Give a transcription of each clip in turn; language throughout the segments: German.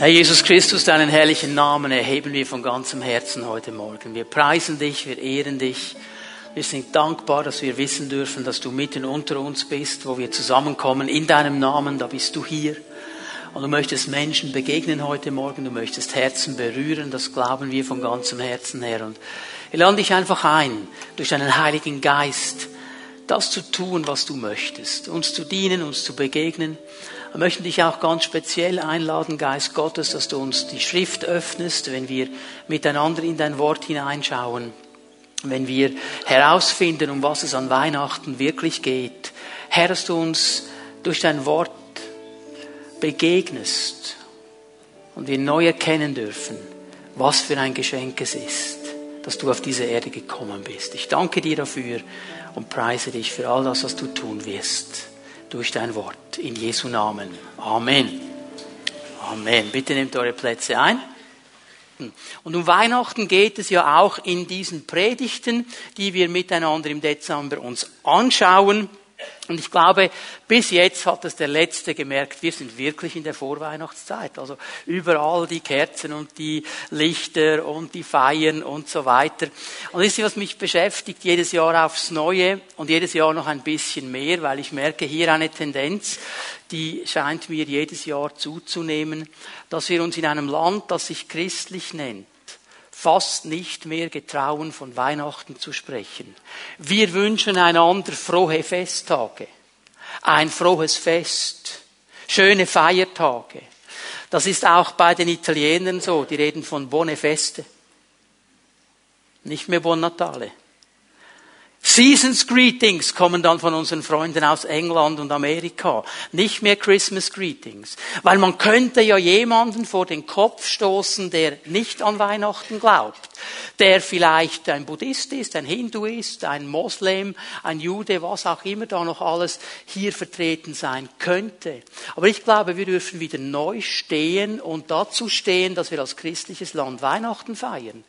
Herr Jesus Christus, deinen herrlichen Namen erheben wir von ganzem Herzen heute Morgen. Wir preisen dich, wir ehren dich. Wir sind dankbar, dass wir wissen dürfen, dass du mitten unter uns bist, wo wir zusammenkommen in deinem Namen, da bist du hier. Und du möchtest Menschen begegnen heute Morgen, du möchtest Herzen berühren, das glauben wir von ganzem Herzen her. Und wir laden dich einfach ein, durch deinen Heiligen Geist, das zu tun, was du möchtest, uns zu dienen, uns zu begegnen. Wir möchten dich auch ganz speziell einladen, Geist Gottes, dass du uns die Schrift öffnest, wenn wir miteinander in dein Wort hineinschauen, wenn wir herausfinden, um was es an Weihnachten wirklich geht. Herr, dass du uns durch dein Wort begegnest und wir neu erkennen dürfen, was für ein Geschenk es ist, dass du auf diese Erde gekommen bist. Ich danke dir dafür und preise dich für all das, was du tun wirst durch dein Wort. In Jesu Namen. Amen. Amen. Bitte nehmt eure Plätze ein. Und um Weihnachten geht es ja auch in diesen Predigten, die wir miteinander im Dezember uns anschauen. Und ich glaube, bis jetzt hat es der Letzte gemerkt, wir sind wirklich in der Vorweihnachtszeit. Also überall die Kerzen und die Lichter und die Feiern und so weiter. Und das ist, was mich beschäftigt, jedes Jahr aufs Neue und jedes Jahr noch ein bisschen mehr, weil ich merke hier eine Tendenz, die scheint mir jedes Jahr zuzunehmen, dass wir uns in einem Land, das sich christlich nennt, fast nicht mehr getrauen, von Weihnachten zu sprechen. Wir wünschen einander frohe Festtage, ein frohes Fest, schöne Feiertage. Das ist auch bei den Italienern so, die reden von Buone Feste, nicht mehr Buon Natale. Seasons Greetings kommen dann von unseren Freunden aus England und Amerika. Nicht mehr Christmas Greetings. Weil man könnte ja jemanden vor den Kopf stoßen, der nicht an Weihnachten glaubt. Der vielleicht ein Buddhist ist, ein Hindu ist, ein Moslem, ein Jude, was auch immer da noch alles hier vertreten sein könnte. Aber ich glaube, wir dürfen wieder neu stehen und dazu stehen, dass wir als christliches Land Weihnachten feiern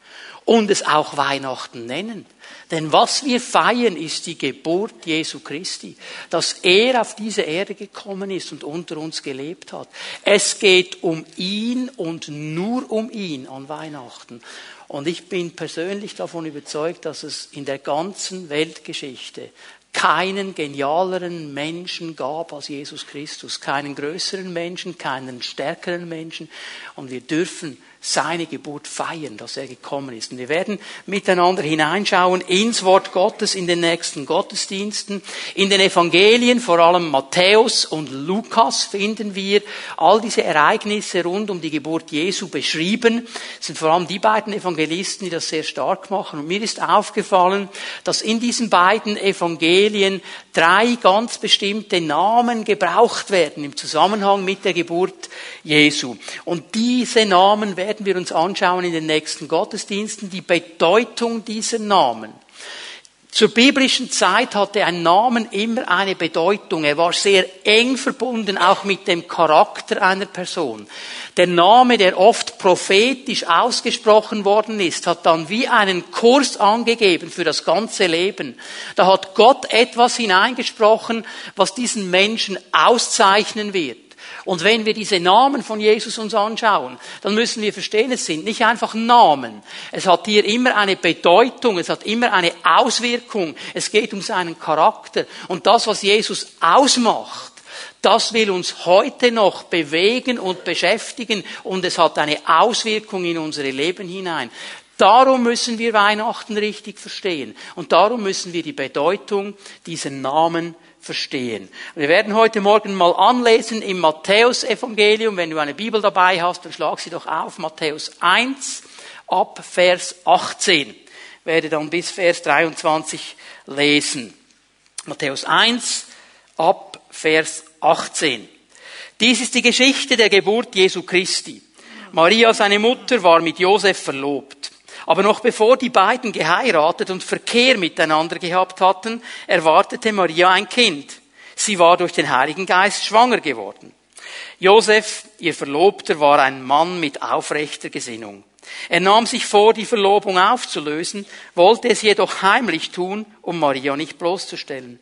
und es auch Weihnachten nennen. Denn was wir feiern, ist die Geburt Jesu Christi, dass er auf diese Erde gekommen ist und unter uns gelebt hat. Es geht um ihn und nur um ihn an Weihnachten. Und ich bin persönlich davon überzeugt, dass es in der ganzen Weltgeschichte keinen genialeren Menschen gab als Jesus Christus, keinen größeren Menschen, keinen stärkeren Menschen. Und wir dürfen seine Geburt feiern, dass er gekommen ist. Und wir werden miteinander hineinschauen ins Wort Gottes in den nächsten Gottesdiensten. In den Evangelien, vor allem Matthäus und Lukas, finden wir all diese Ereignisse rund um die Geburt Jesu beschrieben. Es sind vor allem die beiden Evangelisten, die das sehr stark machen. Und mir ist aufgefallen, dass in diesen beiden Evangelien drei ganz bestimmte Namen gebraucht werden im Zusammenhang mit der Geburt Jesu. Und diese Namen werden werden wir uns anschauen in den nächsten Gottesdiensten, die Bedeutung dieser Namen. Zur biblischen Zeit hatte ein Namen immer eine Bedeutung. Er war sehr eng verbunden auch mit dem Charakter einer Person. Der Name, der oft prophetisch ausgesprochen worden ist, hat dann wie einen Kurs angegeben für das ganze Leben. Da hat Gott etwas hineingesprochen, was diesen Menschen auszeichnen wird. Und wenn wir diese Namen von Jesus uns anschauen, dann müssen wir verstehen, es sind nicht einfach Namen. Es hat hier immer eine Bedeutung, es hat immer eine Auswirkung. Es geht um seinen Charakter. Und das, was Jesus ausmacht, das will uns heute noch bewegen und beschäftigen und es hat eine Auswirkung in unsere Leben hinein. Darum müssen wir Weihnachten richtig verstehen und darum müssen wir die Bedeutung dieser Namen. Wir werden heute Morgen mal anlesen im Matthäus-Evangelium. Wenn du eine Bibel dabei hast, dann schlag sie doch auf. Matthäus 1 ab Vers 18. Ich werde dann bis Vers 23 lesen. Matthäus 1 ab Vers 18. Dies ist die Geschichte der Geburt Jesu Christi. Maria, seine Mutter, war mit Josef verlobt. Aber noch bevor die beiden geheiratet und Verkehr miteinander gehabt hatten, erwartete Maria ein Kind. Sie war durch den Heiligen Geist schwanger geworden. Josef, ihr Verlobter, war ein Mann mit aufrechter Gesinnung. Er nahm sich vor, die Verlobung aufzulösen, wollte es jedoch heimlich tun, um Maria nicht bloßzustellen.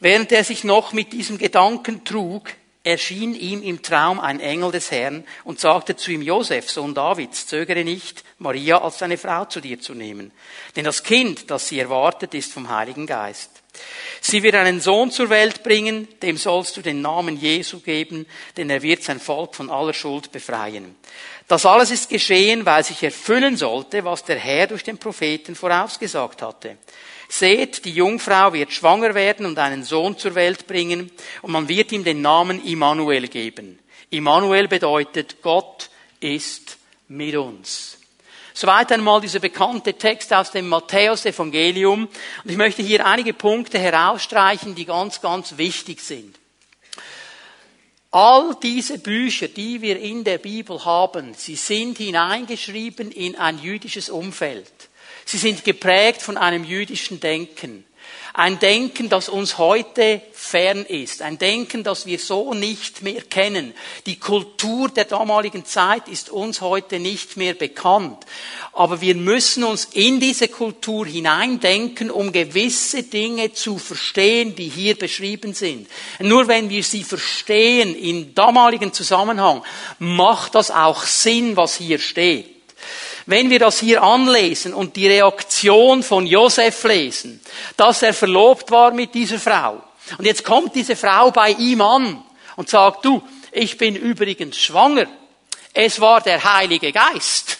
Während er sich noch mit diesem Gedanken trug, erschien ihm im Traum ein Engel des Herrn und sagte zu ihm, Josef, Sohn Davids, zögere nicht, Maria als deine Frau zu dir zu nehmen. Denn das Kind, das sie erwartet, ist vom Heiligen Geist. Sie wird einen Sohn zur Welt bringen, dem sollst du den Namen Jesu geben, denn er wird sein Volk von aller Schuld befreien. Das alles ist geschehen, weil sich erfüllen sollte, was der Herr durch den Propheten vorausgesagt hatte. Seht, die Jungfrau wird schwanger werden und einen Sohn zur Welt bringen, und man wird ihm den Namen Immanuel geben. Immanuel bedeutet, Gott ist mit uns. Soweit einmal dieser bekannte Text aus dem Matthäus-Evangelium. Und ich möchte hier einige Punkte herausstreichen, die ganz, ganz wichtig sind. All diese Bücher, die wir in der Bibel haben, sie sind hineingeschrieben in ein jüdisches Umfeld. Sie sind geprägt von einem jüdischen Denken. Ein Denken, das uns heute fern ist. Ein Denken, das wir so nicht mehr kennen. Die Kultur der damaligen Zeit ist uns heute nicht mehr bekannt. Aber wir müssen uns in diese Kultur hineindenken, um gewisse Dinge zu verstehen, die hier beschrieben sind. Nur wenn wir sie verstehen im damaligen Zusammenhang, macht das auch Sinn, was hier steht. Wenn wir das hier anlesen und die Reaktion von Josef lesen, dass er verlobt war mit dieser Frau. Und jetzt kommt diese Frau bei ihm an und sagt, du, ich bin übrigens schwanger. Es war der Heilige Geist.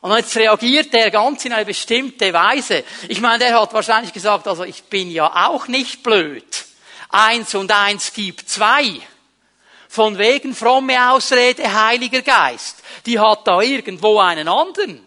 Und jetzt reagiert er ganz in eine bestimmte Weise. Ich meine, der hat wahrscheinlich gesagt, also ich bin ja auch nicht blöd. Eins und eins gibt zwei. Von wegen fromme Ausrede, Heiliger Geist. Die hat da irgendwo einen anderen.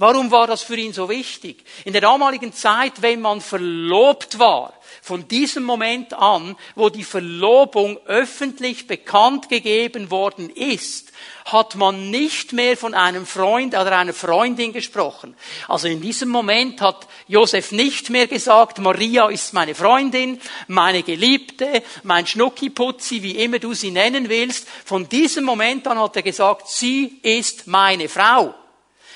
Warum war das für ihn so wichtig? In der damaligen Zeit, wenn man verlobt war, von diesem Moment an, wo die Verlobung öffentlich bekannt gegeben worden ist, hat man nicht mehr von einem Freund oder einer Freundin gesprochen. Also in diesem Moment hat Josef nicht mehr gesagt, Maria ist meine Freundin, meine Geliebte, mein Schnuckiputzi, wie immer du sie nennen willst. Von diesem Moment an hat er gesagt, sie ist meine Frau.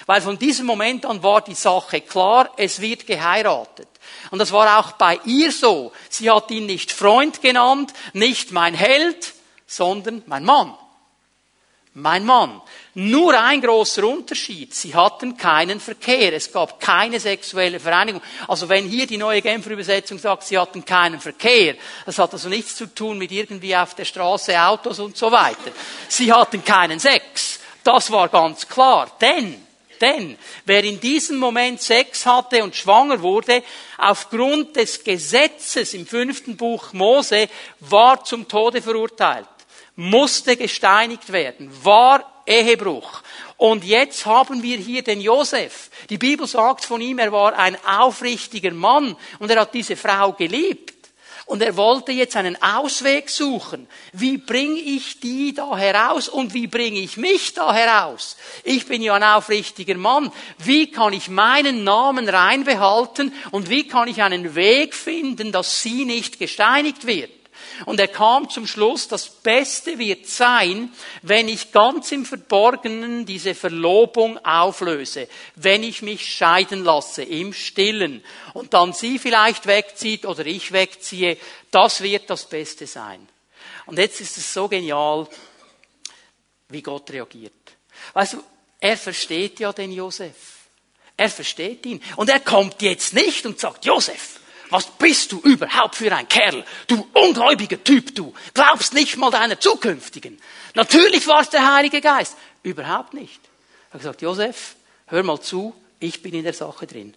Weil von diesem Moment an war die Sache klar, es wird geheiratet. Und das war auch bei ihr so. Sie hat ihn nicht Freund genannt, nicht mein Held, sondern mein Mann mein Mann. Nur ein großer Unterschied. Sie hatten keinen Verkehr. Es gab keine sexuelle Vereinigung. Also wenn hier die neue Genfer Übersetzung sagt, sie hatten keinen Verkehr, das hat also nichts zu tun mit irgendwie auf der Straße Autos und so weiter. Sie hatten keinen Sex. Das war ganz klar. Denn, denn, wer in diesem Moment Sex hatte und schwanger wurde, aufgrund des Gesetzes im fünften Buch Mose, war zum Tode verurteilt musste gesteinigt werden, war Ehebruch. Und jetzt haben wir hier den Josef. Die Bibel sagt von ihm, er war ein aufrichtiger Mann und er hat diese Frau geliebt. Und er wollte jetzt einen Ausweg suchen. Wie bringe ich die da heraus und wie bringe ich mich da heraus? Ich bin ja ein aufrichtiger Mann. Wie kann ich meinen Namen reinbehalten und wie kann ich einen Weg finden, dass sie nicht gesteinigt wird? Und er kam zum Schluss, das Beste wird sein, wenn ich ganz im Verborgenen diese Verlobung auflöse, wenn ich mich scheiden lasse, im Stillen, und dann sie vielleicht wegzieht oder ich wegziehe, das wird das Beste sein. Und jetzt ist es so genial, wie Gott reagiert. Weißt du, er versteht ja den Josef. Er versteht ihn. Und er kommt jetzt nicht und sagt, Josef, was bist du überhaupt für ein Kerl? Du ungläubiger Typ, du. Glaubst nicht mal deiner zukünftigen. Natürlich war es der Heilige Geist. Überhaupt nicht. Er hat gesagt, Josef, hör mal zu, ich bin in der Sache drin.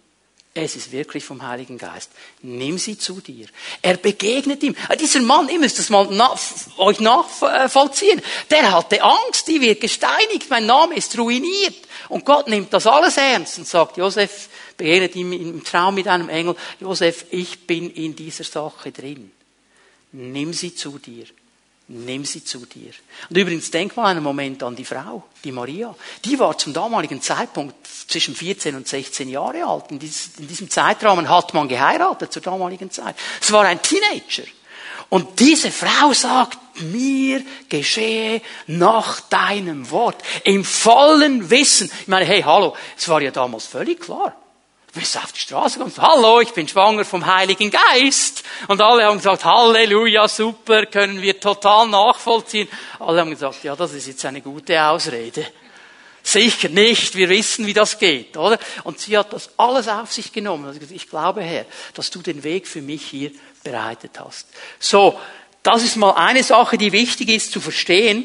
Es ist wirklich vom Heiligen Geist. Nimm sie zu dir. Er begegnet ihm. Ah, dieser Mann, ihr müsst das mal nach, euch nachvollziehen. Der hatte Angst, die wird gesteinigt, mein Name ist ruiniert. Und Gott nimmt das alles ernst und sagt, Josef, begegnet ihm im Traum mit einem Engel, Josef, ich bin in dieser Sache drin. Nimm sie zu dir. Nimm sie zu dir. Und übrigens, denk mal einen Moment an die Frau, die Maria. Die war zum damaligen Zeitpunkt zwischen 14 und 16 Jahre alt. In, diesem Zeitrahmen hat man geheiratet zur damaligen Zeit. Es war ein Teenager. Und diese Frau sagt, mir geschehe nach deinem Wort. Im vollen Wissen. Ich meine, hey, hallo, es war ja damals völlig klar bist auf die Straße gekommen, hallo, ich bin schwanger vom Heiligen Geist. Und alle haben gesagt, Halleluja, super, können wir total nachvollziehen. Alle haben gesagt, ja, das ist jetzt eine gute Ausrede. Sicher nicht, wir wissen, wie das geht, oder? Und sie hat das alles auf sich genommen. Ich glaube, Herr, dass du den Weg für mich hier bereitet hast. So, das ist mal eine Sache, die wichtig ist zu verstehen.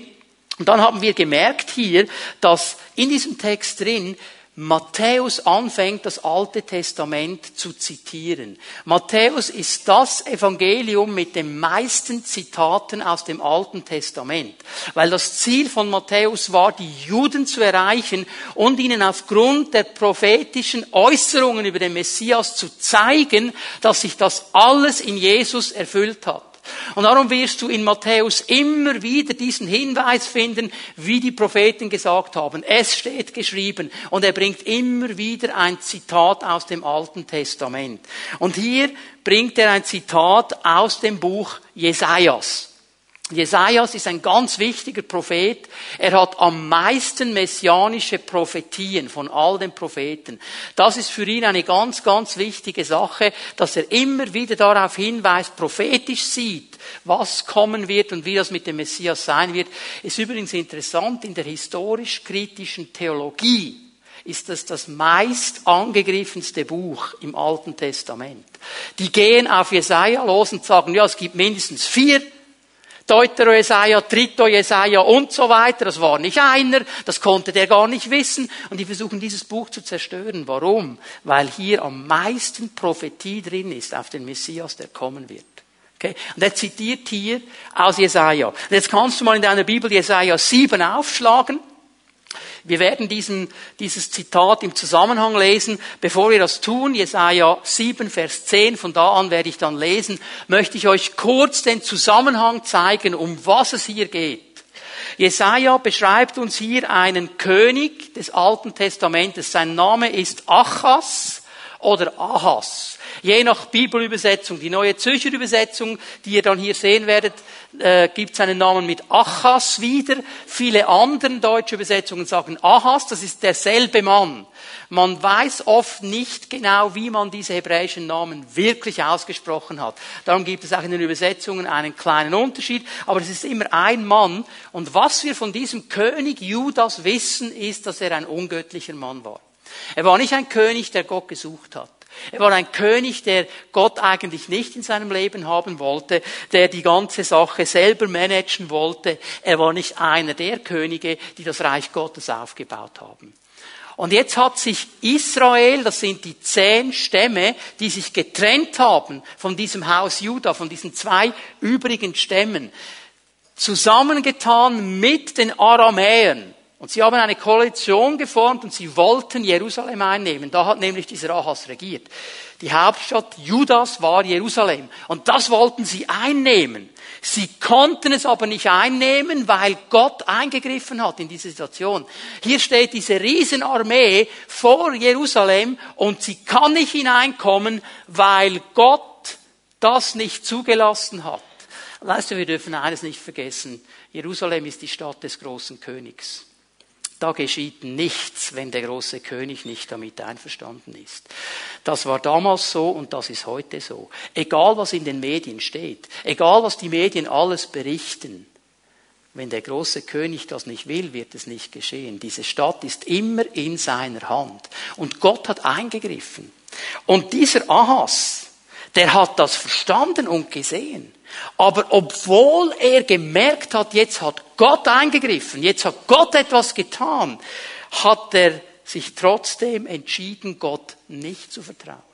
Und dann haben wir gemerkt hier, dass in diesem Text drin Matthäus anfängt, das Alte Testament zu zitieren. Matthäus ist das Evangelium mit den meisten Zitaten aus dem Alten Testament, weil das Ziel von Matthäus war, die Juden zu erreichen und ihnen aufgrund der prophetischen Äußerungen über den Messias zu zeigen, dass sich das alles in Jesus erfüllt hat. Und darum wirst du in Matthäus immer wieder diesen Hinweis finden, wie die Propheten gesagt haben. Es steht geschrieben. Und er bringt immer wieder ein Zitat aus dem Alten Testament. Und hier bringt er ein Zitat aus dem Buch Jesajas. Jesajas ist ein ganz wichtiger Prophet. Er hat am meisten messianische Prophetien von all den Propheten. Das ist für ihn eine ganz, ganz wichtige Sache, dass er immer wieder darauf hinweist, prophetisch sieht, was kommen wird und wie das mit dem Messias sein wird. Ist übrigens interessant, in der historisch-kritischen Theologie ist das das meist angegriffenste Buch im Alten Testament. Die gehen auf Jesaja los und sagen, ja, es gibt mindestens vier Deutero Jesaja, Trito Jesaja und so weiter. Das war nicht einer, das konnte der gar nicht wissen. Und die versuchen dieses Buch zu zerstören. Warum? Weil hier am meisten Prophetie drin ist auf den Messias, der kommen wird. Okay? Und er zitiert hier aus Jesaja. Und jetzt kannst du mal in deiner Bibel Jesaja 7 aufschlagen. Wir werden diesen, dieses Zitat im Zusammenhang lesen. Bevor wir das tun, Jesaja 7, Vers 10, von da an werde ich dann lesen, möchte ich euch kurz den Zusammenhang zeigen, um was es hier geht. Jesaja beschreibt uns hier einen König des Alten Testamentes. Sein Name ist Achas oder Ahas. Je nach Bibelübersetzung, die neue Zürcher Übersetzung, die ihr dann hier sehen werdet, äh, gibt seinen Namen mit Achas wieder. Viele andere deutsche Übersetzungen sagen Ahas, das ist derselbe Mann. Man weiß oft nicht genau, wie man diese hebräischen Namen wirklich ausgesprochen hat. Darum gibt es auch in den Übersetzungen einen kleinen Unterschied, aber es ist immer ein Mann. Und was wir von diesem König Judas wissen, ist, dass er ein ungöttlicher Mann war. Er war nicht ein König, der Gott gesucht hat. Er war ein König, der Gott eigentlich nicht in seinem Leben haben wollte, der die ganze Sache selber managen wollte. Er war nicht einer der Könige, die das Reich Gottes aufgebaut haben. Und jetzt hat sich Israel, das sind die zehn Stämme, die sich getrennt haben von diesem Haus Juda, von diesen zwei übrigen Stämmen, zusammengetan mit den Aramäern. Und sie haben eine Koalition geformt und sie wollten Jerusalem einnehmen. Da hat nämlich dieser Ahas regiert. Die Hauptstadt Judas war Jerusalem. Und das wollten sie einnehmen. Sie konnten es aber nicht einnehmen, weil Gott eingegriffen hat in diese Situation. Hier steht diese Riesenarmee vor Jerusalem und sie kann nicht hineinkommen, weil Gott das nicht zugelassen hat. Weißt du, wir dürfen eines nicht vergessen. Jerusalem ist die Stadt des großen Königs. Da geschieht nichts, wenn der große König nicht damit einverstanden ist. Das war damals so und das ist heute so. Egal was in den Medien steht, egal was die Medien alles berichten, wenn der große König das nicht will, wird es nicht geschehen. Diese Stadt ist immer in seiner Hand. Und Gott hat eingegriffen. Und dieser Ahas, der hat das verstanden und gesehen. Aber obwohl er gemerkt hat, jetzt hat Gott eingegriffen, jetzt hat Gott etwas getan, hat er sich trotzdem entschieden, Gott nicht zu vertrauen.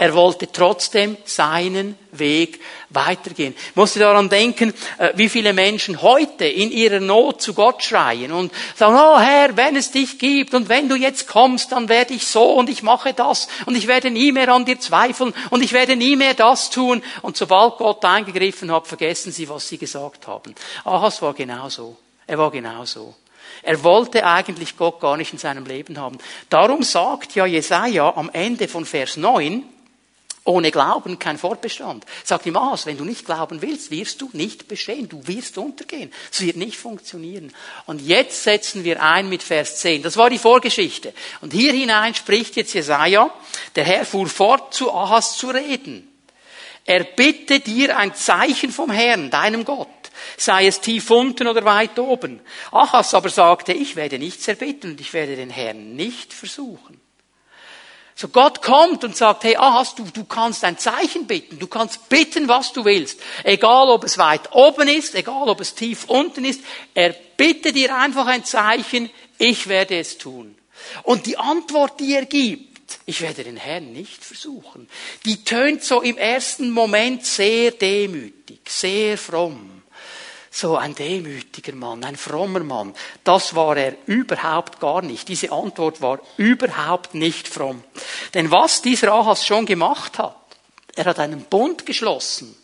Er wollte trotzdem seinen Weg weitergehen. Ich musste daran denken, äh, wie viele Menschen heute in ihrer Not zu Gott schreien und sagen, oh Herr, wenn es dich gibt und wenn du jetzt kommst, dann werde ich so und ich mache das und ich werde nie mehr an dir zweifeln und ich werde nie mehr das tun. Und sobald Gott eingegriffen hat, vergessen sie, was sie gesagt haben. Ahas war genauso. Er war genauso. Er wollte eigentlich Gott gar nicht in seinem Leben haben. Darum sagt ja Jesaja am Ende von Vers 9, Ohne Glauben kein Fortbestand. Sagt ihm Ahas, wenn du nicht glauben willst, wirst du nicht bestehen. Du wirst untergehen. Es wird nicht funktionieren. Und jetzt setzen wir ein mit Vers 10. Das war die Vorgeschichte. Und hier hinein spricht jetzt Jesaja. Der Herr fuhr fort, zu Ahas zu reden. Er bitte dir ein Zeichen vom Herrn, deinem Gott sei es tief unten oder weit oben. Achas aber sagte, ich werde nichts erbitten und ich werde den Herrn nicht versuchen. So Gott kommt und sagt, hey Ahas, du, du kannst ein Zeichen bitten, du kannst bitten, was du willst. Egal ob es weit oben ist, egal ob es tief unten ist, er bitte dir einfach ein Zeichen, ich werde es tun. Und die Antwort, die er gibt, ich werde den Herrn nicht versuchen, die tönt so im ersten Moment sehr demütig, sehr fromm so ein demütiger Mann, ein frommer Mann. Das war er überhaupt gar nicht. Diese Antwort war überhaupt nicht fromm. Denn was dieser Ahas schon gemacht hat, er hat einen Bund geschlossen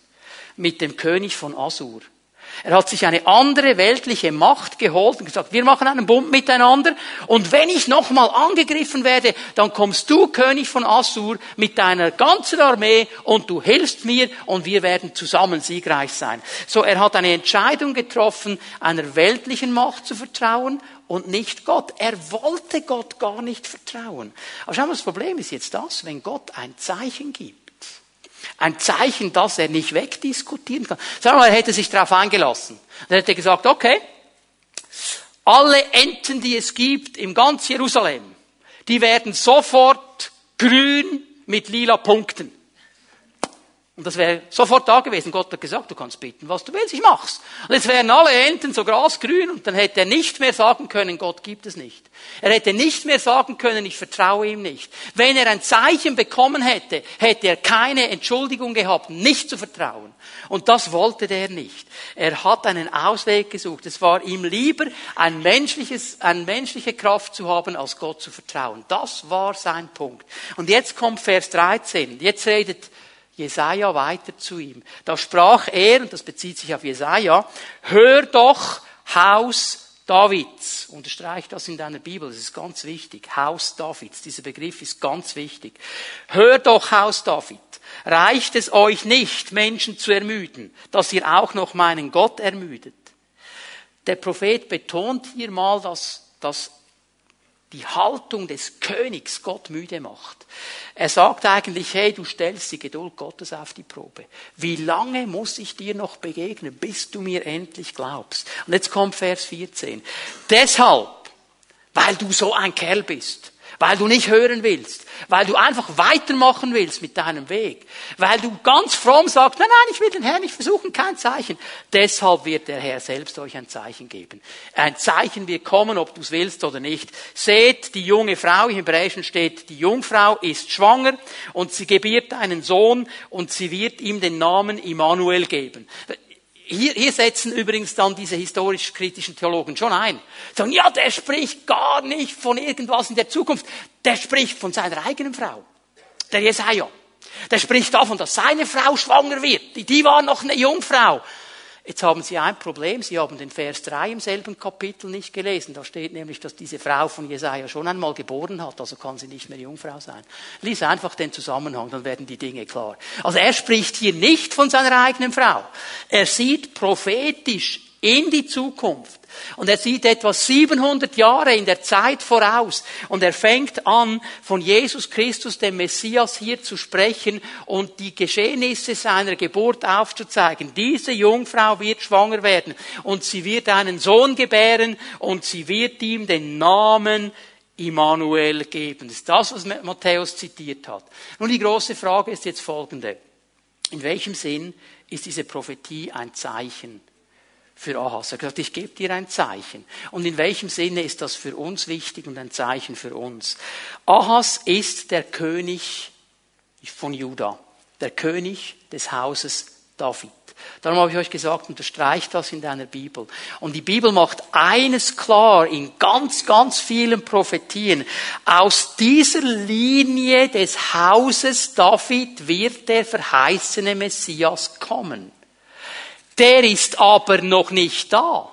mit dem König von Assur. Er hat sich eine andere weltliche Macht geholt und gesagt, wir machen einen Bund miteinander und wenn ich nochmal angegriffen werde, dann kommst du, König von Assur, mit deiner ganzen Armee und du hilfst mir und wir werden zusammen siegreich sein. So, er hat eine Entscheidung getroffen, einer weltlichen Macht zu vertrauen und nicht Gott. Er wollte Gott gar nicht vertrauen. Aber schau mal, das Problem ist jetzt das, wenn Gott ein Zeichen gibt ein Zeichen, das er nicht wegdiskutieren kann. Sagen wir er hätte sich darauf eingelassen. Dann hätte er gesagt, okay, alle Enten, die es gibt im ganz Jerusalem, die werden sofort grün mit lila Punkten. Und das wäre sofort da gewesen. Gott hat gesagt, du kannst bitten, was du willst, ich mach's. Und jetzt wären alle Enten so grasgrün und dann hätte er nicht mehr sagen können, Gott gibt es nicht. Er hätte nicht mehr sagen können, ich vertraue ihm nicht. Wenn er ein Zeichen bekommen hätte, hätte er keine Entschuldigung gehabt, nicht zu vertrauen. Und das wollte der nicht. Er hat einen Ausweg gesucht. Es war ihm lieber, ein menschliches, eine menschliche Kraft zu haben, als Gott zu vertrauen. Das war sein Punkt. Und jetzt kommt Vers 13. Jetzt redet Jesaja weiter zu ihm. Da sprach er, und das bezieht sich auf Jesaja, hör doch, Haus Davids. Unterstreich das in deiner Bibel, das ist ganz wichtig. Haus Davids, dieser Begriff ist ganz wichtig. Hör doch, Haus David. Reicht es euch nicht, Menschen zu ermüden, dass ihr auch noch meinen Gott ermüdet? Der Prophet betont hier mal, dass, dass die Haltung des Königs Gott müde macht. Er sagt eigentlich, hey, du stellst die Geduld Gottes auf die Probe. Wie lange muss ich dir noch begegnen, bis du mir endlich glaubst? Und jetzt kommt Vers 14. Deshalb, weil du so ein Kerl bist, weil du nicht hören willst, weil du einfach weitermachen willst mit deinem Weg, weil du ganz fromm sagst, nein, nein, ich will den Herrn nicht versuchen, kein Zeichen. Deshalb wird der Herr selbst euch ein Zeichen geben. Ein Zeichen wird kommen, ob du es willst oder nicht. Seht, die junge Frau, im Hebräischen steht, die Jungfrau ist schwanger und sie gebiert einen Sohn und sie wird ihm den Namen Immanuel geben. Hier, hier setzen übrigens dann diese historisch-kritischen Theologen schon ein. Sagen, ja, der spricht gar nicht von irgendwas in der Zukunft. Der spricht von seiner eigenen Frau. Der Jesaja. Der spricht davon, dass seine Frau schwanger wird. Die war noch eine Jungfrau. Jetzt haben Sie ein Problem. Sie haben den Vers 3 im selben Kapitel nicht gelesen. Da steht nämlich, dass diese Frau von Jesaja schon einmal geboren hat, also kann sie nicht mehr Jungfrau sein. Lies einfach den Zusammenhang, dann werden die Dinge klar. Also er spricht hier nicht von seiner eigenen Frau. Er sieht prophetisch in die Zukunft. Und er sieht etwa 700 Jahre in der Zeit voraus. Und er fängt an, von Jesus Christus, dem Messias, hier zu sprechen und die Geschehnisse seiner Geburt aufzuzeigen. Diese Jungfrau wird schwanger werden und sie wird einen Sohn gebären und sie wird ihm den Namen Immanuel geben. Das ist das, was Matthäus zitiert hat. Nun, die große Frage ist jetzt folgende. In welchem Sinn ist diese Prophetie ein Zeichen für Ahas. Er hat gesagt, ich gebe dir ein Zeichen. Und in welchem Sinne ist das für uns wichtig und ein Zeichen für uns? Ahas ist der König von Juda, der König des Hauses David. Darum habe ich euch gesagt, unterstreicht das in deiner Bibel. Und die Bibel macht eines klar in ganz, ganz vielen Prophetien. Aus dieser Linie des Hauses David wird der verheißene Messias kommen. Der ist aber noch nicht da.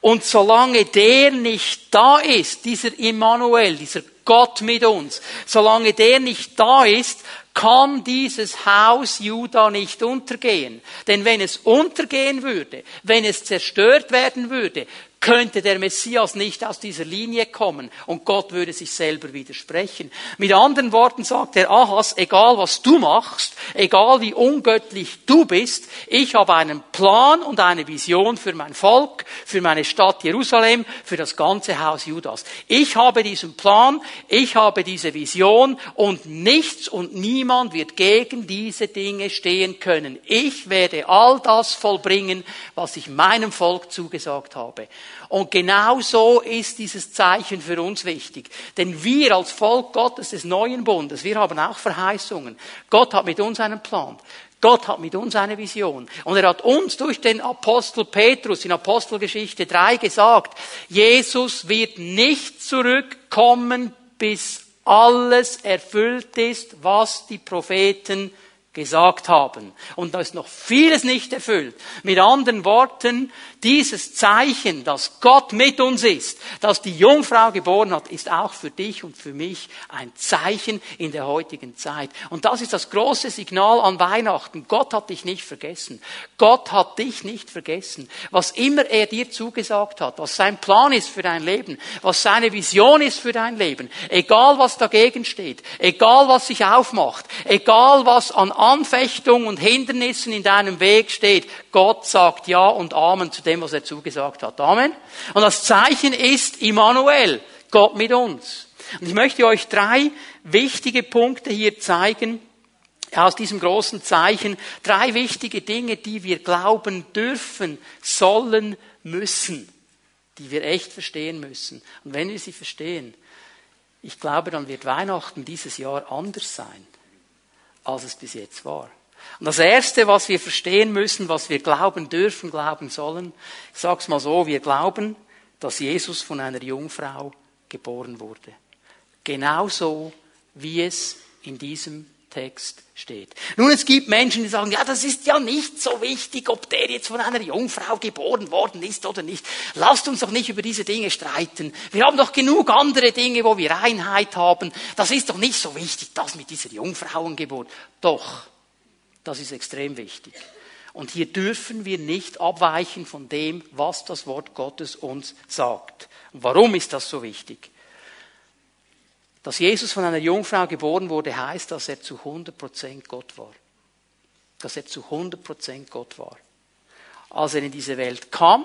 Und solange der nicht da ist, dieser Immanuel, dieser Gott mit uns, solange der nicht da ist, kann dieses Haus Juda nicht untergehen. Denn wenn es untergehen würde, wenn es zerstört werden würde, könnte der Messias nicht aus dieser Linie kommen und Gott würde sich selber widersprechen. Mit anderen Worten sagt der Ahas, egal was du machst, egal wie ungöttlich du bist, ich habe einen Plan und eine Vision für mein Volk, für meine Stadt Jerusalem, für das ganze Haus Judas. Ich habe diesen Plan, ich habe diese Vision und nichts und niemand wird gegen diese Dinge stehen können. Ich werde all das vollbringen, was ich meinem Volk zugesagt habe. Und genau so ist dieses Zeichen für uns wichtig. Denn wir als Volk Gottes des neuen Bundes, wir haben auch Verheißungen. Gott hat mit uns einen Plan. Gott hat mit uns eine Vision. Und er hat uns durch den Apostel Petrus in Apostelgeschichte 3 gesagt, Jesus wird nicht zurückkommen, bis alles erfüllt ist, was die Propheten gesagt haben. Und da ist noch vieles nicht erfüllt. Mit anderen Worten, dieses Zeichen, dass Gott mit uns ist, dass die Jungfrau geboren hat, ist auch für dich und für mich ein Zeichen in der heutigen Zeit. Und das ist das große Signal an Weihnachten. Gott hat dich nicht vergessen. Gott hat dich nicht vergessen. Was immer er dir zugesagt hat, was sein Plan ist für dein Leben, was seine Vision ist für dein Leben, egal was dagegen steht, egal was sich aufmacht, egal was an Anfechtung und Hindernissen in deinem Weg steht, Gott sagt Ja und Amen zu dem, was er zugesagt hat. Amen. Und das Zeichen ist Immanuel, Gott mit uns. Und ich möchte euch drei wichtige Punkte hier zeigen, aus diesem großen Zeichen, drei wichtige Dinge, die wir glauben dürfen, sollen, müssen, die wir echt verstehen müssen. Und wenn wir sie verstehen, ich glaube, dann wird Weihnachten dieses Jahr anders sein, als es bis jetzt war. Und das Erste, was wir verstehen müssen, was wir glauben dürfen, glauben sollen, ich sag's mal so, wir glauben, dass Jesus von einer Jungfrau geboren wurde. Genauso, wie es in diesem Text steht. Nun, es gibt Menschen, die sagen, ja, das ist ja nicht so wichtig, ob der jetzt von einer Jungfrau geboren worden ist oder nicht. Lasst uns doch nicht über diese Dinge streiten. Wir haben doch genug andere Dinge, wo wir Einheit haben. Das ist doch nicht so wichtig, das mit dieser Jungfrauengeburt. Doch. Das ist extrem wichtig. Und hier dürfen wir nicht abweichen von dem, was das Wort Gottes uns sagt. Warum ist das so wichtig? Dass Jesus von einer Jungfrau geboren wurde, heißt, dass er zu 100% Gott war. Dass er zu 100% Gott war. Als er in diese Welt kam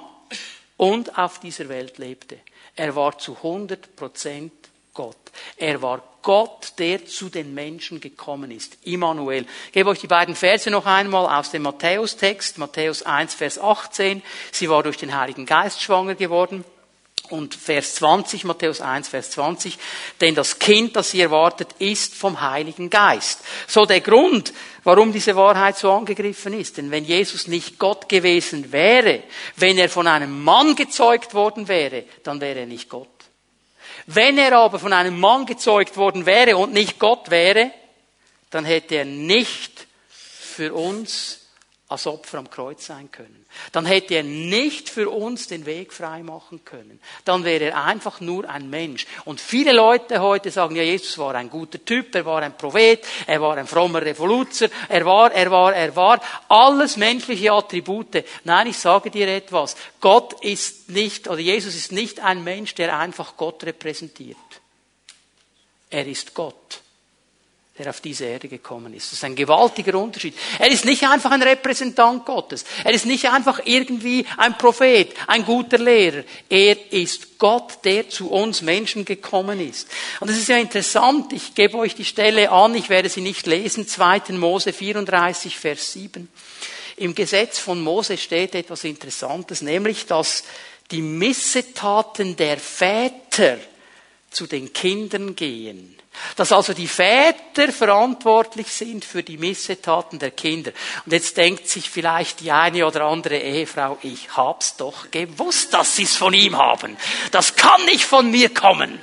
und auf dieser Welt lebte. Er war zu 100% Gott. Er war Gott, der zu den Menschen gekommen ist. Immanuel. Ich gebe euch die beiden Verse noch einmal aus dem Matthäus-Text. Matthäus 1, Vers 18. Sie war durch den Heiligen Geist schwanger geworden. Und Vers 20, Matthäus 1, Vers 20. Denn das Kind, das sie erwartet, ist vom Heiligen Geist. So der Grund, warum diese Wahrheit so angegriffen ist. Denn wenn Jesus nicht Gott gewesen wäre, wenn er von einem Mann gezeugt worden wäre, dann wäre er nicht Gott. Wenn er aber von einem Mann gezeugt worden wäre und nicht Gott wäre, dann hätte er nicht für uns als Opfer am Kreuz sein können. Dann hätte er nicht für uns den Weg frei machen können. Dann wäre er einfach nur ein Mensch. Und viele Leute heute sagen, ja, Jesus war ein guter Typ, er war ein Prophet, er war ein frommer Revoluzer, er war, er war, er war. Alles menschliche Attribute. Nein, ich sage dir etwas. Gott ist nicht, oder Jesus ist nicht ein Mensch, der einfach Gott repräsentiert. Er ist Gott der auf diese Erde gekommen ist. Das ist ein gewaltiger Unterschied. Er ist nicht einfach ein Repräsentant Gottes. Er ist nicht einfach irgendwie ein Prophet, ein guter Lehrer. Er ist Gott, der zu uns Menschen gekommen ist. Und es ist ja interessant, ich gebe euch die Stelle an, ich werde sie nicht lesen, 2. Mose 34, Vers 7. Im Gesetz von Mose steht etwas Interessantes, nämlich, dass die Missetaten der Väter zu den Kindern gehen. Dass also die Väter verantwortlich sind für die Missetaten der Kinder. Und jetzt denkt sich vielleicht die eine oder andere Ehefrau, ich hab's doch gewusst, dass sie's von ihm haben. Das kann nicht von mir kommen.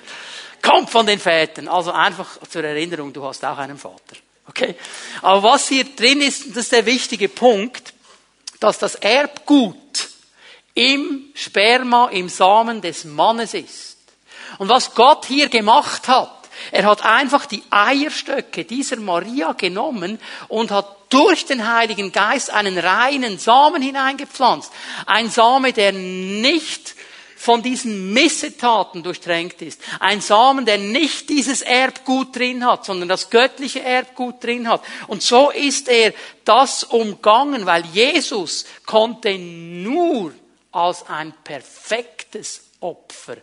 Kommt von den Vätern. Also einfach zur Erinnerung, du hast auch einen Vater. Okay? Aber was hier drin ist, das ist der wichtige Punkt, dass das Erbgut im Sperma, im Samen des Mannes ist. Und was Gott hier gemacht hat, Er hat einfach die Eierstöcke dieser Maria genommen und hat durch den Heiligen Geist einen reinen Samen hineingepflanzt. Ein Same, der nicht von diesen Missetaten durchtränkt ist. Ein Samen, der nicht dieses Erbgut drin hat, sondern das göttliche Erbgut drin hat. Und so ist er das umgangen, weil Jesus konnte nur als ein perfektes Opfer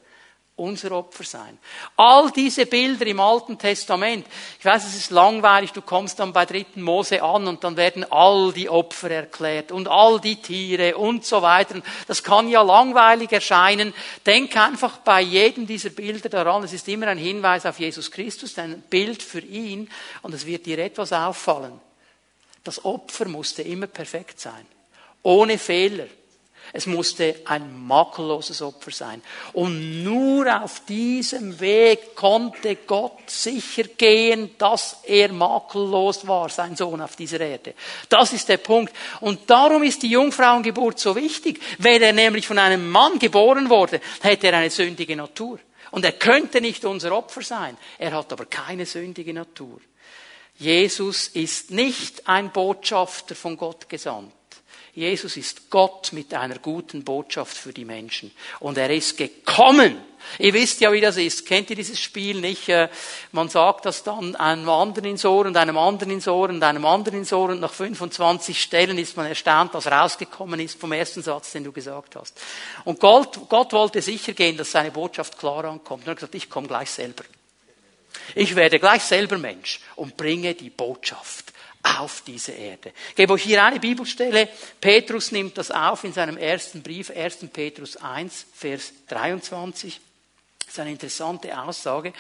unser Opfer sein. All diese Bilder im Alten Testament, ich weiß, es ist langweilig, du kommst dann bei dritten Mose an und dann werden all die Opfer erklärt und all die Tiere und so weiter. Das kann ja langweilig erscheinen. Denk einfach bei jedem dieser Bilder daran, es ist immer ein Hinweis auf Jesus Christus, ein Bild für ihn und es wird dir etwas auffallen. Das Opfer musste immer perfekt sein. Ohne Fehler. Es musste ein makelloses Opfer sein. Und nur auf diesem Weg konnte Gott sicher gehen, dass er makellos war, sein Sohn auf dieser Erde. Das ist der Punkt. Und darum ist die Jungfrauengeburt so wichtig. Wenn er nämlich von einem Mann geboren wurde, hätte er eine sündige Natur. Und er könnte nicht unser Opfer sein. Er hat aber keine sündige Natur. Jesus ist nicht ein Botschafter von Gott gesandt. Jesus ist Gott mit einer guten Botschaft für die Menschen. Und er ist gekommen. Ihr wisst ja, wie das ist. Kennt ihr dieses Spiel nicht? Äh, man sagt das dann einem anderen ins Ohr und einem anderen ins Ohr und einem anderen ins Ohr und nach 25 Stellen ist man erstaunt, was rausgekommen ist vom ersten Satz, den du gesagt hast. Und Gott, Gott wollte sicher gehen, dass seine Botschaft klar ankommt. Und er hat gesagt, ich komme gleich selber. Ich werde gleich selber Mensch und bringe die Botschaft auf diese Erde. Ich gebe euch hier eine Bibelstelle. Petrus nimmt das auf in seinem ersten Brief, 1. Petrus 1, Vers 23. Ist eine interessante Aussage.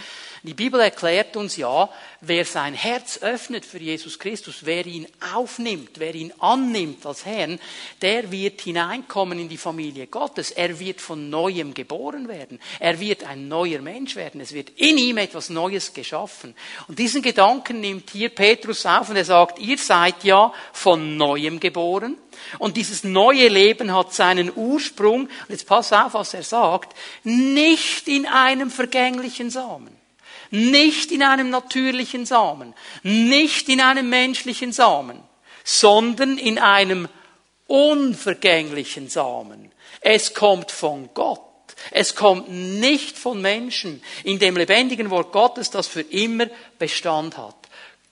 Die Bibel erklärt uns ja, wer sein Herz öffnet für Jesus Christus, wer ihn aufnimmt, wer ihn annimmt als Herrn, der wird hineinkommen in die Familie Gottes. Er wird von neuem geboren werden. Er wird ein neuer Mensch werden. Es wird in ihm etwas Neues geschaffen. Und diesen Gedanken nimmt hier Petrus auf und er sagt, ihr seid ja von neuem geboren. Und dieses neue Leben hat seinen Ursprung, und jetzt pass auf, was er sagt, nicht in einem vergänglichen Samen, nicht in einem natürlichen Samen, nicht in einem menschlichen Samen, sondern in einem unvergänglichen Samen. Es kommt von Gott. Es kommt nicht von Menschen, in dem lebendigen Wort Gottes, das für immer Bestand hat.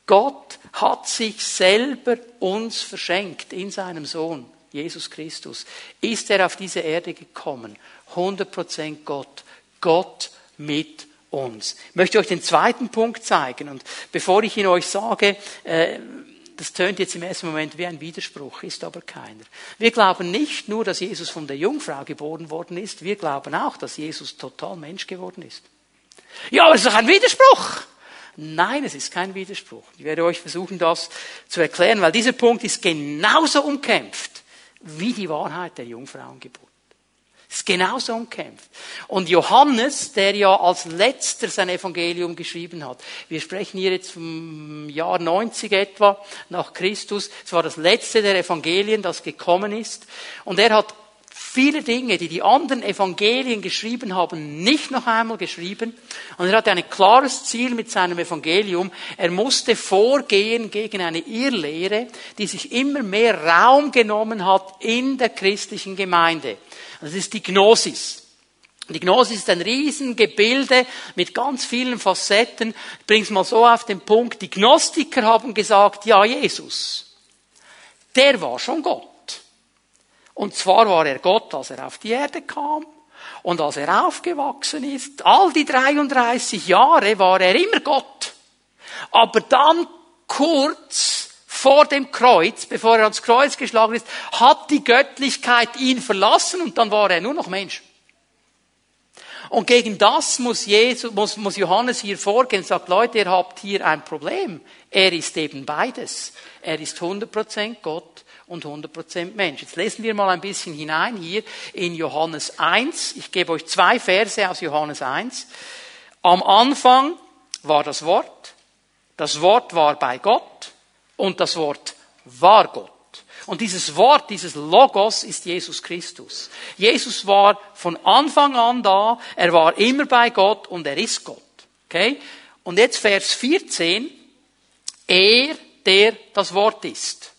Gott hat sich selber uns verschenkt in seinem Sohn, Jesus Christus. Ist er auf diese Erde gekommen? 100% Gott. Gott mit uns. Ich möchte euch den zweiten Punkt zeigen. Und bevor ich ihn euch sage, äh, das tönt jetzt im ersten Moment wie ein Widerspruch, ist aber keiner. Wir glauben nicht nur, dass Jesus von der Jungfrau geboren worden ist, wir glauben auch, dass Jesus total Mensch geworden ist. Ja, aber es ist doch ein Widerspruch. Nein, es ist kein Widerspruch. Ich werde euch versuchen, das zu erklären, weil dieser Punkt ist genauso umkämpft wie die Wahrheit der Jungfrauengeburt. Es ist genauso umkämpft. Und Johannes, der ja als letzter sein Evangelium geschrieben hat, wir sprechen hier jetzt vom Jahr 90 etwa nach Christus, es war das letzte der Evangelien, das gekommen ist, und er hat viele Dinge, die die anderen Evangelien geschrieben haben, nicht noch einmal geschrieben. Und er hatte ein klares Ziel mit seinem Evangelium. Er musste vorgehen gegen eine Irrlehre, die sich immer mehr Raum genommen hat in der christlichen Gemeinde. Das ist die Gnosis. Die Gnosis ist ein Riesengebilde mit ganz vielen Facetten. Ich bringe es mal so auf den Punkt. Die Gnostiker haben gesagt, ja, Jesus, der war schon Gott. Und zwar war er Gott, als er auf die Erde kam und als er aufgewachsen ist. All die 33 Jahre war er immer Gott. Aber dann kurz vor dem Kreuz, bevor er ans Kreuz geschlagen ist, hat die Göttlichkeit ihn verlassen und dann war er nur noch Mensch. Und gegen das muss, Jesus, muss, muss Johannes hier vorgehen und sagt, Leute, ihr habt hier ein Problem. Er ist eben beides. Er ist 100% Gott und 100% Mensch. Jetzt lesen wir mal ein bisschen hinein hier in Johannes 1. Ich gebe euch zwei Verse aus Johannes 1. Am Anfang war das Wort. Das Wort war bei Gott und das Wort war Gott. Und dieses Wort, dieses Logos ist Jesus Christus. Jesus war von Anfang an da, er war immer bei Gott und er ist Gott. Okay? Und jetzt Vers 14. Er, der das Wort ist,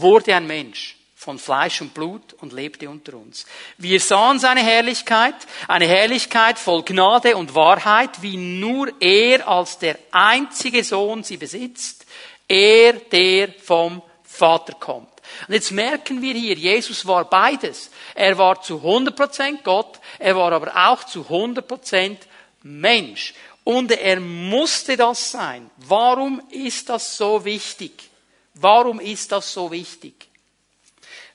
wurde ein Mensch von Fleisch und Blut und lebte unter uns. Wir sahen seine Herrlichkeit, eine Herrlichkeit voll Gnade und Wahrheit, wie nur er als der einzige Sohn sie besitzt, er, der vom Vater kommt. Und jetzt merken wir hier, Jesus war beides. Er war zu 100% Gott, er war aber auch zu 100% Mensch. Und er musste das sein. Warum ist das so wichtig? Warum ist das so wichtig?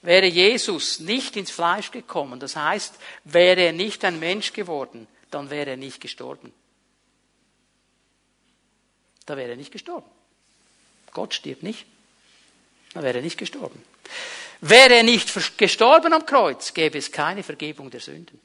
Wäre Jesus nicht ins Fleisch gekommen, das heißt, wäre er nicht ein Mensch geworden, dann wäre er nicht gestorben. Da wäre er nicht gestorben. Gott stirbt nicht. Da wäre er nicht gestorben. Wäre er nicht gestorben am Kreuz, gäbe es keine Vergebung der Sünden.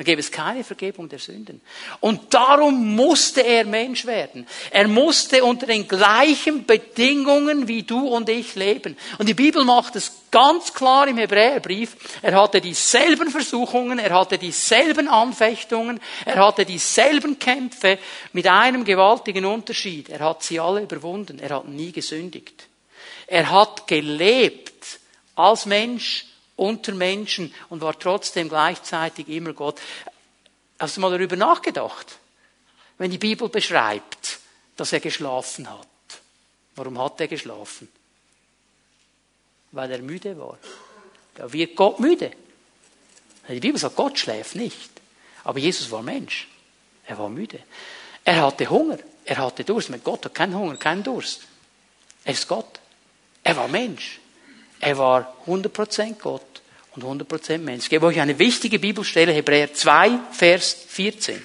Dann gäbe es keine Vergebung der Sünden. Und darum musste er Mensch werden. Er musste unter den gleichen Bedingungen wie du und ich leben. Und die Bibel macht es ganz klar im Hebräerbrief. Er hatte dieselben Versuchungen, er hatte dieselben Anfechtungen, er hatte dieselben Kämpfe mit einem gewaltigen Unterschied. Er hat sie alle überwunden. Er hat nie gesündigt. Er hat gelebt als Mensch unter Menschen und war trotzdem gleichzeitig immer Gott. Hast du mal darüber nachgedacht? Wenn die Bibel beschreibt, dass er geschlafen hat. Warum hat er geschlafen? Weil er müde war. Da wird Gott müde. Die Bibel sagt, Gott schläft nicht. Aber Jesus war Mensch. Er war müde. Er hatte Hunger. Er hatte Durst. Mit Gott hat keinen Hunger, keinen Durst. Er ist Gott. Er war Mensch. Er war 100% Gott und 100% Mensch. Ich gebe euch eine wichtige Bibelstelle, Hebräer 2, Vers 14.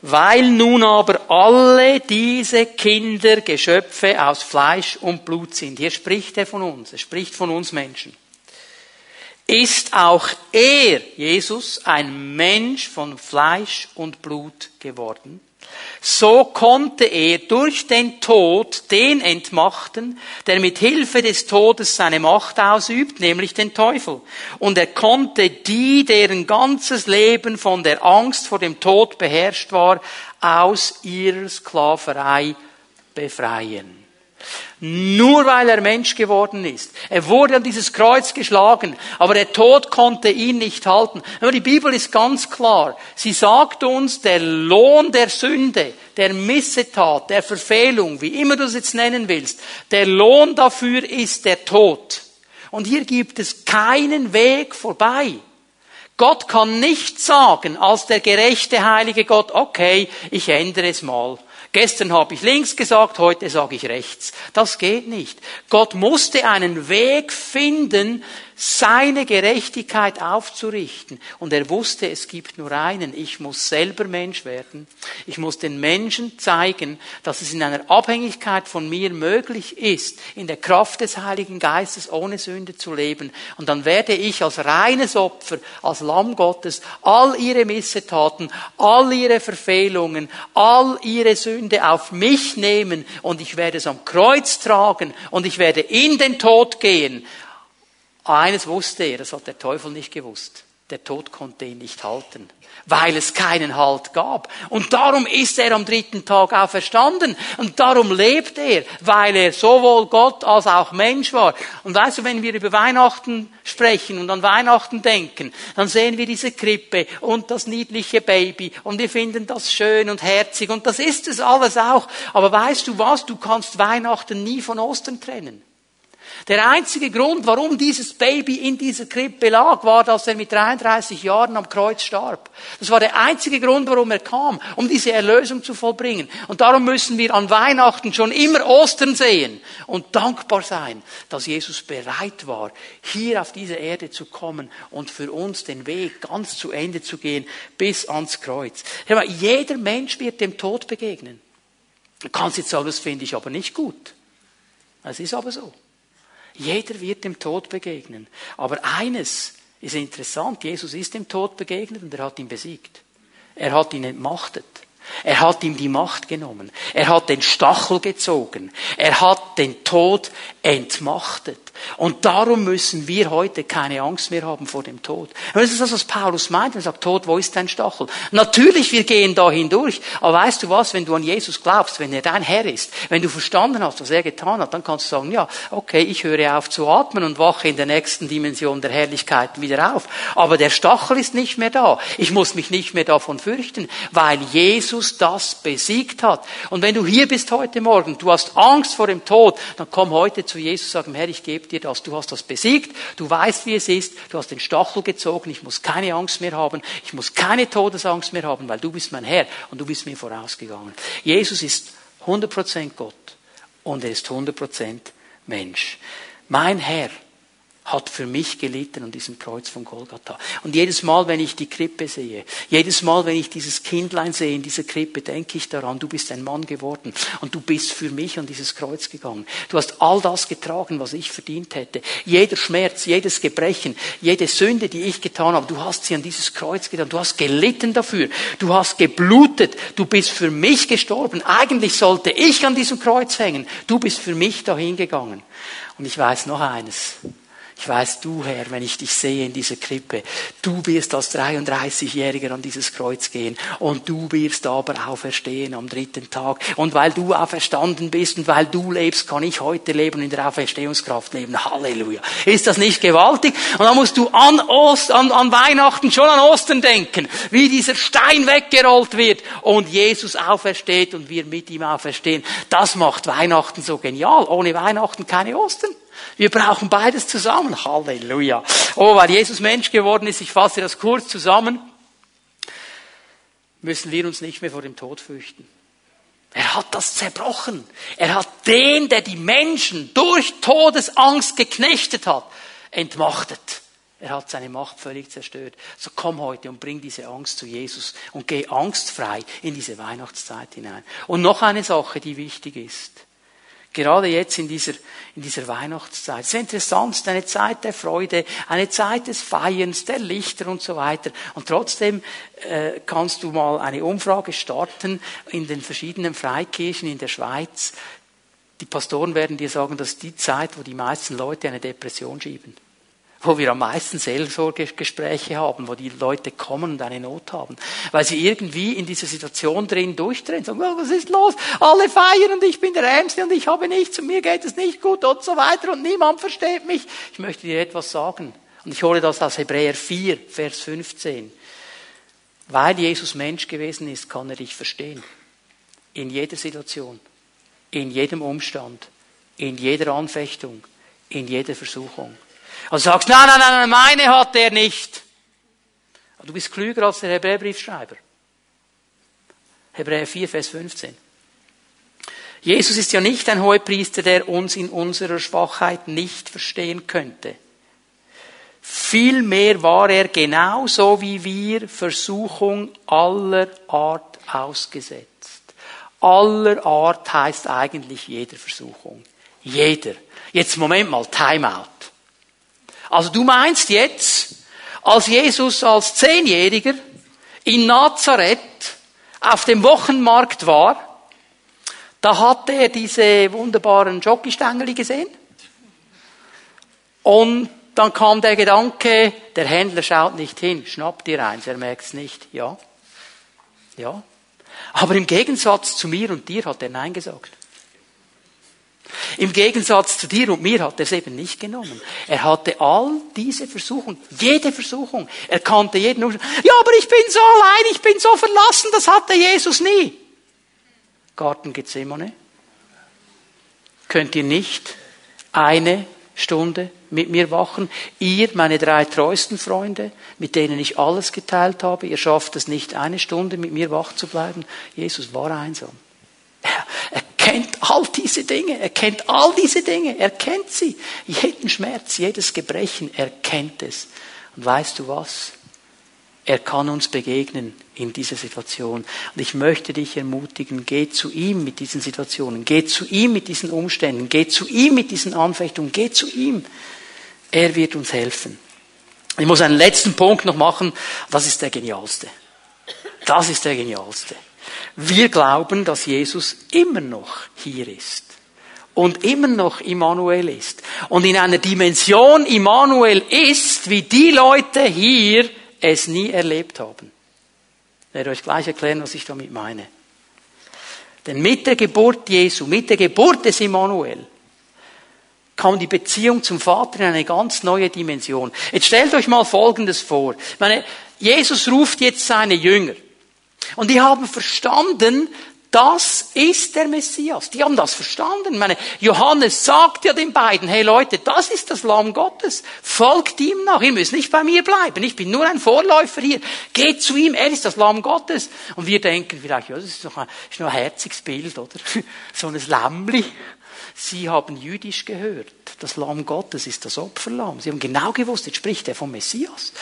Weil nun aber alle diese Kinder Geschöpfe aus Fleisch und Blut sind, hier spricht er von uns, er spricht von uns Menschen, ist auch er, Jesus, ein Mensch von Fleisch und Blut geworden so konnte er durch den Tod den entmachten, der mit Hilfe des Todes seine Macht ausübt, nämlich den Teufel. Und er konnte die, deren ganzes Leben von der Angst vor dem Tod beherrscht war, aus ihrer Sklaverei befreien. Nur weil er Mensch geworden ist. Er wurde an dieses Kreuz geschlagen, aber der Tod konnte ihn nicht halten. Aber die Bibel ist ganz klar. Sie sagt uns, der Lohn der Sünde, der Missetat, der Verfehlung, wie immer du es jetzt nennen willst, der Lohn dafür ist der Tod. Und hier gibt es keinen Weg vorbei. Gott kann nicht sagen, als der gerechte, heilige Gott, okay, ich ändere es mal. Gestern habe ich links gesagt, heute sage ich rechts. Das geht nicht. Gott musste einen Weg finden, seine Gerechtigkeit aufzurichten. Und er wusste, es gibt nur einen. Ich muss selber Mensch werden. Ich muss den Menschen zeigen, dass es in einer Abhängigkeit von mir möglich ist, in der Kraft des Heiligen Geistes ohne Sünde zu leben. Und dann werde ich als reines Opfer, als Lamm Gottes, all ihre Missetaten, all ihre Verfehlungen, all ihre Sünde auf mich nehmen und ich werde es am Kreuz tragen und ich werde in den Tod gehen eines wusste er, das hat der Teufel nicht gewusst. Der Tod konnte ihn nicht halten, weil es keinen Halt gab. Und darum ist er am dritten Tag auferstanden. Und darum lebt er, weil er sowohl Gott als auch Mensch war. Und weißt du, wenn wir über Weihnachten sprechen und an Weihnachten denken, dann sehen wir diese Krippe und das niedliche Baby und wir finden das schön und herzig und das ist es alles auch. Aber weißt du was? Du kannst Weihnachten nie von Ostern trennen. Der einzige Grund, warum dieses Baby in dieser Krippe lag, war, dass er mit 33 Jahren am Kreuz starb. Das war der einzige Grund, warum er kam, um diese Erlösung zu vollbringen. Und darum müssen wir an Weihnachten schon immer Ostern sehen und dankbar sein, dass Jesus bereit war, hier auf diese Erde zu kommen und für uns den Weg ganz zu Ende zu gehen, bis ans Kreuz. Jeder Mensch wird dem Tod begegnen. Du kannst jetzt sagen, das finde ich aber nicht gut. Es ist aber so. Jeder wird dem Tod begegnen. Aber eines ist interessant. Jesus ist dem Tod begegnet und er hat ihn besiegt. Er hat ihn entmachtet. Er hat ihm die Macht genommen. Er hat den Stachel gezogen. Er hat den Tod entmachtet. Und darum müssen wir heute keine Angst mehr haben vor dem Tod. Und das ist das, was Paulus meint, wenn er sagt, Tod, wo ist dein Stachel? Natürlich, wir gehen da hindurch. Aber weißt du was, wenn du an Jesus glaubst, wenn er dein Herr ist, wenn du verstanden hast, was er getan hat, dann kannst du sagen, ja, okay, ich höre auf zu atmen und wache in der nächsten Dimension der Herrlichkeit wieder auf. Aber der Stachel ist nicht mehr da. Ich muss mich nicht mehr davon fürchten, weil Jesus das besiegt hat. Und wenn du hier bist heute Morgen, du hast Angst vor dem Tod, dann komm heute zu Jesus und sag, Herr, ich gebe dir das. Du hast das besiegt, du weißt, wie es ist, du hast den Stachel gezogen, ich muss keine Angst mehr haben, ich muss keine Todesangst mehr haben, weil du bist mein Herr und du bist mir vorausgegangen. Jesus ist 100% Gott und er ist 100% Mensch. Mein Herr hat für mich gelitten an diesem Kreuz von Golgatha. Und jedes Mal, wenn ich die Krippe sehe, jedes Mal, wenn ich dieses Kindlein sehe in dieser Krippe, denke ich daran, du bist ein Mann geworden und du bist für mich an dieses Kreuz gegangen. Du hast all das getragen, was ich verdient hätte. Jeder Schmerz, jedes Gebrechen, jede Sünde, die ich getan habe, du hast sie an dieses Kreuz getan. Du hast gelitten dafür. Du hast geblutet. Du bist für mich gestorben. Eigentlich sollte ich an diesem Kreuz hängen. Du bist für mich dahin gegangen. Und ich weiß noch eines. Ich weiß, du Herr, wenn ich dich sehe in dieser Krippe, du wirst als 33-Jähriger an dieses Kreuz gehen und du wirst aber auferstehen am dritten Tag. Und weil du auferstanden bist und weil du lebst, kann ich heute leben und in der Auferstehungskraft leben. Halleluja. Ist das nicht gewaltig? Und dann musst du an, Ost, an, an Weihnachten, schon an Ostern denken, wie dieser Stein weggerollt wird und Jesus aufersteht und wir mit ihm auferstehen. Das macht Weihnachten so genial. Ohne Weihnachten keine Ostern. Wir brauchen beides zusammen. Halleluja. Oh, weil Jesus Mensch geworden ist, ich fasse das kurz zusammen, müssen wir uns nicht mehr vor dem Tod fürchten. Er hat das zerbrochen. Er hat den, der die Menschen durch Todesangst geknechtet hat, entmachtet. Er hat seine Macht völlig zerstört. So komm heute und bring diese Angst zu Jesus und geh angstfrei in diese Weihnachtszeit hinein. Und noch eine Sache, die wichtig ist. Gerade jetzt in dieser, in dieser Weihnachtszeit. Es ist interessant, es ist eine Zeit der Freude, eine Zeit des Feierns, der Lichter und so weiter. Und trotzdem äh, kannst du mal eine Umfrage starten in den verschiedenen Freikirchen in der Schweiz. Die Pastoren werden dir sagen, dass die Zeit, wo die meisten Leute eine Depression schieben wo wir am meisten Seelsorgegespräche haben, wo die Leute kommen und eine Not haben, weil sie irgendwie in dieser Situation drin durchdrehen, sagen, oh, was ist los? Alle feiern und ich bin der Ärmste und ich habe nichts und mir geht es nicht gut und so weiter und niemand versteht mich. Ich möchte dir etwas sagen. Und ich hole das aus Hebräer 4, Vers 15. Weil Jesus Mensch gewesen ist, kann er dich verstehen. In jeder Situation, in jedem Umstand, in jeder Anfechtung, in jeder Versuchung. Und sagst, nein, nein, nein, meine hat er nicht. Du bist klüger als der Hebräerbriefschreiber. Hebräer 4, Vers 15. Jesus ist ja nicht ein Hohepriester, der uns in unserer Schwachheit nicht verstehen könnte. Vielmehr war er genauso wie wir Versuchung aller Art ausgesetzt. Aller Art heißt eigentlich jeder Versuchung. Jeder. Jetzt Moment mal, Timeout. Also du meinst jetzt, als Jesus als Zehnjähriger in Nazareth auf dem Wochenmarkt war, da hat er diese wunderbaren Jockeystängel gesehen. Und dann kam der Gedanke, der Händler schaut nicht hin, schnappt dir eins, er merkt's nicht. Ja. Ja. Aber im Gegensatz zu mir und dir hat er Nein gesagt. Im Gegensatz zu dir und mir hat er es eben nicht genommen. Er hatte all diese Versuchungen, jede Versuchung. Er kannte jeden Umstand. Ja, aber ich bin so allein, ich bin so verlassen, das hatte Jesus nie. Garten Gethsemane. Könnt ihr nicht eine Stunde mit mir wachen? Ihr, meine drei treuesten Freunde, mit denen ich alles geteilt habe, ihr schafft es nicht, eine Stunde mit mir wach zu bleiben. Jesus war einsam. Er kennt all diese Dinge, er kennt all diese Dinge, er kennt sie. Jeden Schmerz, jedes Gebrechen, er kennt es. Und weißt du was? Er kann uns begegnen in dieser Situation. Und ich möchte dich ermutigen, geh zu ihm mit diesen Situationen, geh zu ihm mit diesen Umständen, geh zu ihm mit diesen Anfechtungen, geh zu ihm. Er wird uns helfen. Ich muss einen letzten Punkt noch machen, das ist der genialste. Das ist der genialste. Wir glauben, dass Jesus immer noch hier ist und immer noch Immanuel ist. Und in einer Dimension Immanuel ist, wie die Leute hier es nie erlebt haben. Ich werde euch gleich erklären, was ich damit meine. Denn mit der Geburt Jesu, mit der Geburt des Immanuel, kam die Beziehung zum Vater in eine ganz neue Dimension. Jetzt stellt euch mal Folgendes vor. Ich meine, Jesus ruft jetzt seine Jünger. Und die haben verstanden, das ist der Messias. Die haben das verstanden. Ich meine, Johannes sagt ja den beiden, hey Leute, das ist das Lamm Gottes. Folgt ihm nach. Ihr müsst nicht bei mir bleiben. Ich bin nur ein Vorläufer hier. Geht zu ihm. Er ist das Lamm Gottes. Und wir denken vielleicht, ja, das ist doch ein, ist nur ein herziges Bild, oder? So ein Lämmli. Sie haben jüdisch gehört. Das Lamm Gottes ist das Opferlamm. Sie haben genau gewusst, jetzt spricht er vom Messias.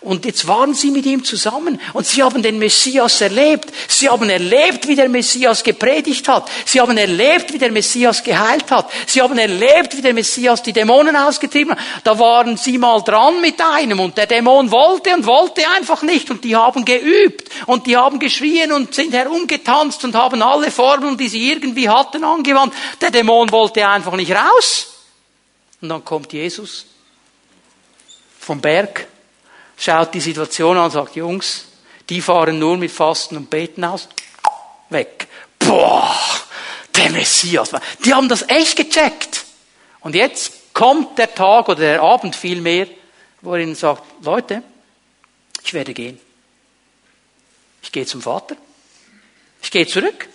Und jetzt waren sie mit ihm zusammen und sie haben den Messias erlebt. Sie haben erlebt, wie der Messias gepredigt hat. Sie haben erlebt, wie der Messias geheilt hat. Sie haben erlebt, wie der Messias die Dämonen ausgetrieben hat. Da waren sie mal dran mit einem und der Dämon wollte und wollte einfach nicht und die haben geübt und die haben geschrien und sind herumgetanzt und haben alle Formeln, die sie irgendwie hatten, angewandt. Der Dämon wollte einfach nicht raus. Und dann kommt Jesus vom Berg, schaut die Situation an und sagt, Jungs, die fahren nur mit Fasten und Beten aus. Weg. Boah, der Messias. Die haben das echt gecheckt. Und jetzt kommt der Tag oder der Abend vielmehr, wo er ihnen sagt, Leute, ich werde gehen. Ich gehe zum Vater. Ich gehe zurück.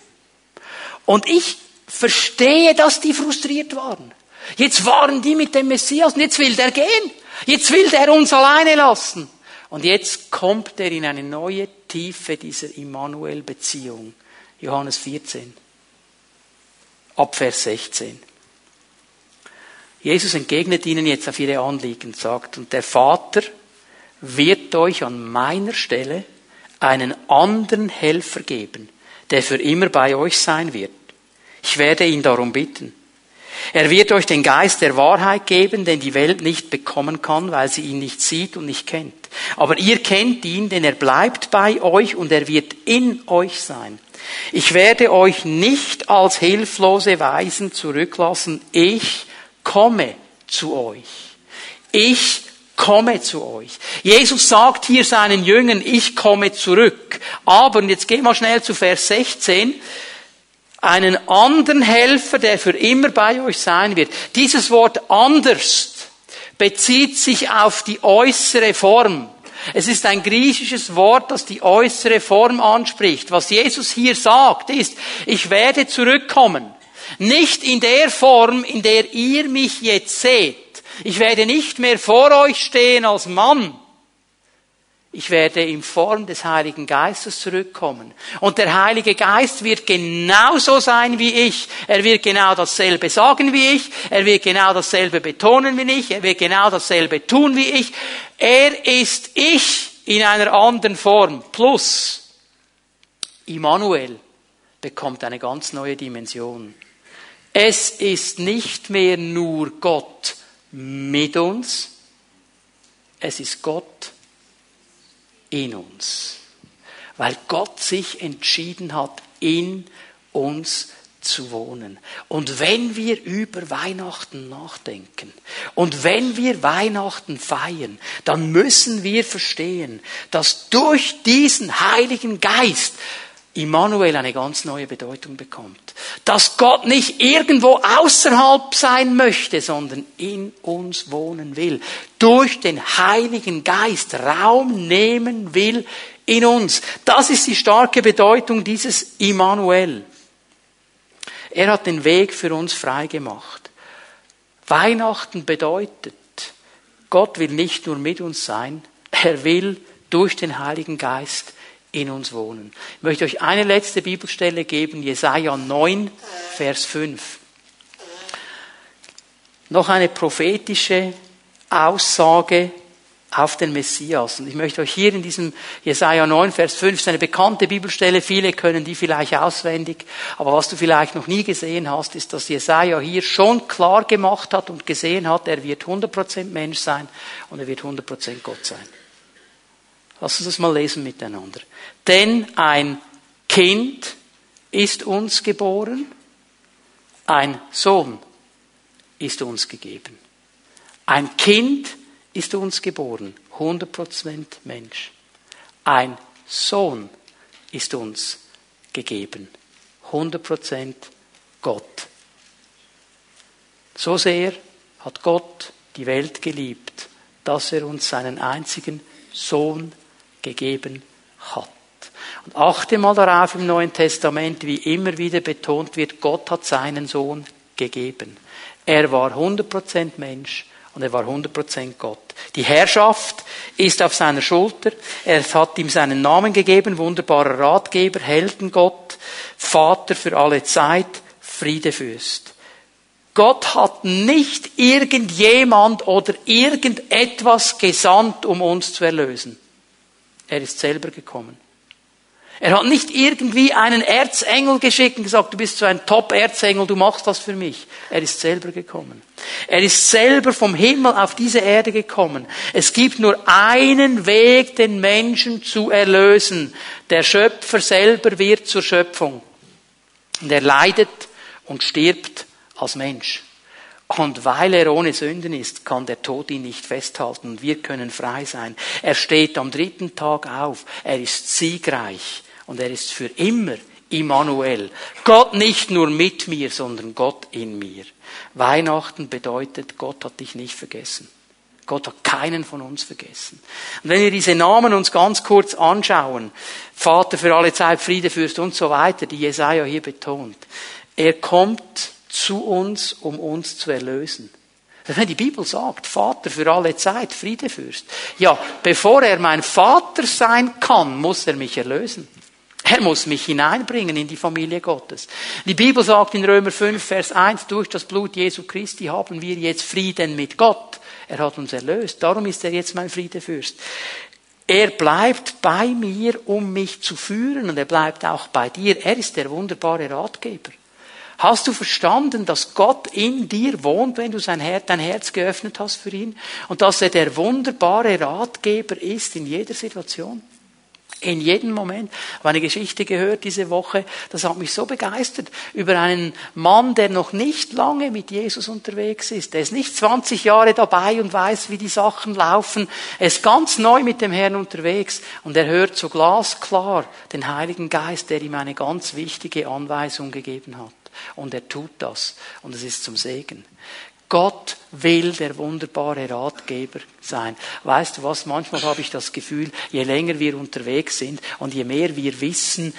Und ich verstehe, dass die frustriert waren. Jetzt waren die mit dem Messias und jetzt will der gehen. Jetzt will der uns alleine lassen. Und jetzt kommt er in eine neue Tiefe dieser Immanuel-Beziehung. Johannes 14. Ab Vers 16. Jesus entgegnet ihnen jetzt auf ihre Anliegen sagt, und der Vater wird euch an meiner Stelle einen anderen Helfer geben, der für immer bei euch sein wird. Ich werde ihn darum bitten. Er wird euch den Geist der Wahrheit geben, den die Welt nicht bekommen kann, weil sie ihn nicht sieht und nicht kennt. Aber ihr kennt ihn, denn er bleibt bei euch und er wird in euch sein. Ich werde euch nicht als hilflose Weisen zurücklassen. Ich komme zu euch. Ich komme zu euch. Jesus sagt hier seinen Jüngern, ich komme zurück. Aber, und jetzt gehen wir schnell zu Vers 16, einen anderen Helfer, der für immer bei euch sein wird. Dieses Wort anders bezieht sich auf die äußere Form. Es ist ein griechisches Wort, das die äußere Form anspricht. Was Jesus hier sagt, ist, ich werde zurückkommen. Nicht in der Form, in der ihr mich jetzt seht. Ich werde nicht mehr vor euch stehen als Mann, ich werde in Form des Heiligen Geistes zurückkommen. Und der Heilige Geist wird genauso sein wie ich. Er wird genau dasselbe sagen wie ich. Er wird genau dasselbe betonen wie ich. Er wird genau dasselbe tun wie ich. Er ist ich in einer anderen Form. Plus, Immanuel bekommt eine ganz neue Dimension. Es ist nicht mehr nur Gott mit uns. Es ist Gott in uns. Weil Gott sich entschieden hat, in uns zu wohnen. Und wenn wir über Weihnachten nachdenken und wenn wir Weihnachten feiern, dann müssen wir verstehen, dass durch diesen Heiligen Geist Immanuel eine ganz neue Bedeutung bekommt. Dass Gott nicht irgendwo außerhalb sein möchte, sondern in uns wohnen will. Durch den Heiligen Geist Raum nehmen will in uns. Das ist die starke Bedeutung dieses Immanuel. Er hat den Weg für uns frei gemacht. Weihnachten bedeutet, Gott will nicht nur mit uns sein, er will durch den Heiligen Geist in uns wohnen. Ich möchte euch eine letzte Bibelstelle geben, Jesaja 9, Vers 5. Noch eine prophetische Aussage auf den Messias. Und ich möchte euch hier in diesem Jesaja 9, Vers 5, ist eine bekannte Bibelstelle, viele können die vielleicht auswendig, aber was du vielleicht noch nie gesehen hast, ist, dass Jesaja hier schon klar gemacht hat und gesehen hat, er wird 100% Mensch sein und er wird 100% Gott sein. Lass uns das mal lesen miteinander. Denn ein Kind ist uns geboren, ein Sohn ist uns gegeben. Ein Kind ist uns geboren, 100% Mensch. Ein Sohn ist uns gegeben, 100% Gott. So sehr hat Gott die Welt geliebt, dass er uns seinen einzigen Sohn gegeben hat. Und achte mal darauf im Neuen Testament, wie immer wieder betont wird, Gott hat seinen Sohn gegeben. Er war 100% Mensch und er war 100% Gott. Die Herrschaft ist auf seiner Schulter. Er hat ihm seinen Namen gegeben, wunderbarer Ratgeber, Heldengott, Vater für alle Zeit, Friedefürst. Gott hat nicht irgendjemand oder irgendetwas gesandt, um uns zu erlösen. Er ist selber gekommen. Er hat nicht irgendwie einen Erzengel geschickt und gesagt, du bist so ein Top-Erzengel, du machst das für mich. Er ist selber gekommen. Er ist selber vom Himmel auf diese Erde gekommen. Es gibt nur einen Weg, den Menschen zu erlösen. Der Schöpfer selber wird zur Schöpfung. Und er leidet und stirbt als Mensch. Und weil er ohne Sünden ist, kann der Tod ihn nicht festhalten und wir können frei sein. Er steht am dritten Tag auf. Er ist siegreich und er ist für immer Immanuel. Gott nicht nur mit mir, sondern Gott in mir. Weihnachten bedeutet, Gott hat dich nicht vergessen. Gott hat keinen von uns vergessen. Und wenn wir diese Namen uns ganz kurz anschauen, Vater für alle Zeit, Friede, Fürst und so weiter, die Jesaja hier betont, er kommt zu uns, um uns zu erlösen. Wenn die Bibel sagt, Vater für alle Zeit, Friedefürst. Ja, bevor er mein Vater sein kann, muss er mich erlösen. Er muss mich hineinbringen in die Familie Gottes. Die Bibel sagt in Römer 5, Vers 1, durch das Blut Jesu Christi haben wir jetzt Frieden mit Gott. Er hat uns erlöst. Darum ist er jetzt mein Friedefürst. Er bleibt bei mir, um mich zu führen und er bleibt auch bei dir. Er ist der wunderbare Ratgeber. Hast du verstanden, dass Gott in dir wohnt, wenn du sein Herz, dein Herz geöffnet hast für ihn? Und dass er der wunderbare Ratgeber ist in jeder Situation? In jedem Moment. Ich habe eine Geschichte gehört diese Woche, das hat mich so begeistert, über einen Mann, der noch nicht lange mit Jesus unterwegs ist. Er ist nicht 20 Jahre dabei und weiß, wie die Sachen laufen. Er ist ganz neu mit dem Herrn unterwegs und er hört so glasklar den Heiligen Geist, der ihm eine ganz wichtige Anweisung gegeben hat. Und er tut das. Und es ist zum Segen. Gott will der wunderbare Ratgeber sein. Weißt du was? Manchmal habe ich das Gefühl, je länger wir unterwegs sind und je mehr wir wissen,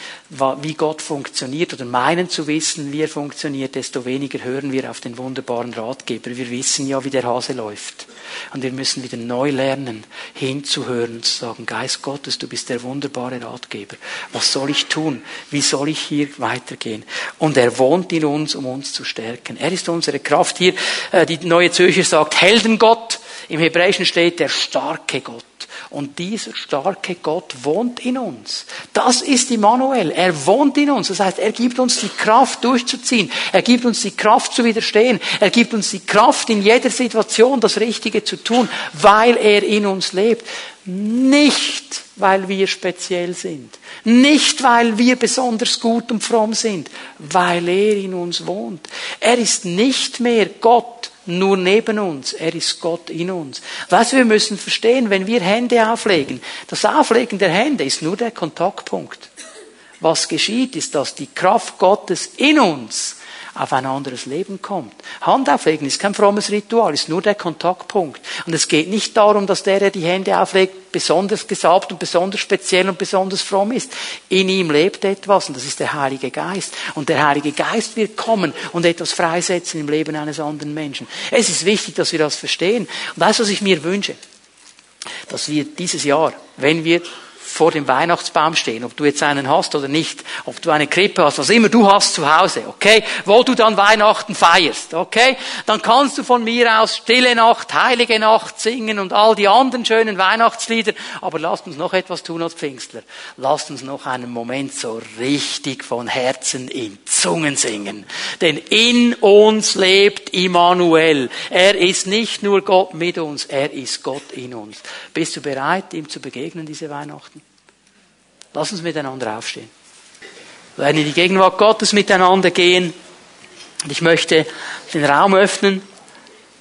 wie Gott funktioniert oder meinen zu wissen, wie er funktioniert, desto weniger hören wir auf den wunderbaren Ratgeber. Wir wissen ja, wie der Hase läuft. Und wir müssen wieder neu lernen, hinzuhören und zu sagen, Geist Gottes, du bist der wunderbare Ratgeber. Was soll ich tun? Wie soll ich hier weitergehen? Und er wohnt in uns, um uns zu stärken. Er ist unsere Kraft. Hier, äh, die neue Zürcher sagt Heldengott. Im Hebräischen steht der starke Gott. Und dieser starke Gott wohnt in uns. Das ist Immanuel. Er wohnt in uns. Das heißt, er gibt uns die Kraft durchzuziehen. Er gibt uns die Kraft zu widerstehen. Er gibt uns die Kraft in jeder Situation das Richtige zu tun, weil er in uns lebt. Nicht, weil wir speziell sind. Nicht, weil wir besonders gut und fromm sind. Weil er in uns wohnt. Er ist nicht mehr Gott nur neben uns. Er ist Gott in uns. Was wir müssen verstehen, wenn wir Hände auflegen, das Auflegen der Hände ist nur der Kontaktpunkt. Was geschieht, ist, dass die Kraft Gottes in uns auf ein anderes Leben kommt. Hand auflegen ist kein frommes Ritual, ist nur der Kontaktpunkt. Und es geht nicht darum, dass der, der die Hände auflegt, besonders gesalbt und besonders speziell und besonders fromm ist. In ihm lebt etwas und das ist der Heilige Geist. Und der Heilige Geist wird kommen und etwas freisetzen im Leben eines anderen Menschen. Es ist wichtig, dass wir das verstehen. Und das, was ich mir wünsche, dass wir dieses Jahr, wenn wir vor dem Weihnachtsbaum stehen, ob du jetzt einen hast oder nicht, ob du eine Krippe hast, was immer du hast zu Hause, okay, wo du dann Weihnachten feierst, okay, dann kannst du von mir aus Stille Nacht, Heilige Nacht singen und all die anderen schönen Weihnachtslieder, aber lasst uns noch etwas tun als Pfingstler. Lasst uns noch einen Moment so richtig von Herzen in Zungen singen. Denn in uns lebt Immanuel. Er ist nicht nur Gott mit uns, er ist Gott in uns. Bist du bereit, ihm zu begegnen diese Weihnachten? Lass uns miteinander aufstehen. Wir werden in die Gegenwart Gottes miteinander gehen. Und ich möchte den Raum öffnen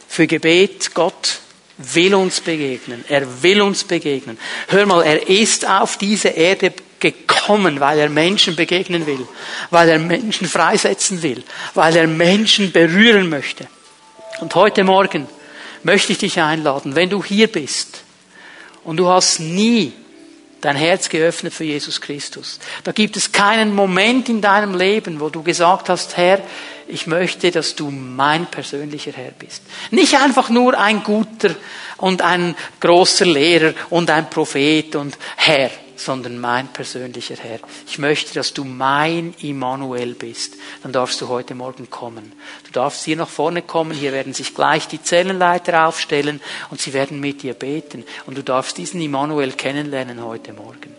für Gebet. Gott will uns begegnen. Er will uns begegnen. Hör mal, er ist auf diese Erde gekommen, weil er Menschen begegnen will, weil er Menschen freisetzen will, weil er Menschen berühren möchte. Und heute Morgen möchte ich dich einladen, wenn du hier bist und du hast nie dein Herz geöffnet für Jesus Christus. Da gibt es keinen Moment in deinem Leben, wo du gesagt hast, Herr, ich möchte, dass du mein persönlicher Herr bist. Nicht einfach nur ein guter und ein großer Lehrer und ein Prophet und Herr, sondern mein persönlicher Herr. Ich möchte, dass du mein Immanuel bist. Dann darfst du heute Morgen kommen. Du darfst hier nach vorne kommen. Hier werden sich gleich die Zellenleiter aufstellen und sie werden mit dir beten. Und du darfst diesen Immanuel kennenlernen heute Morgen.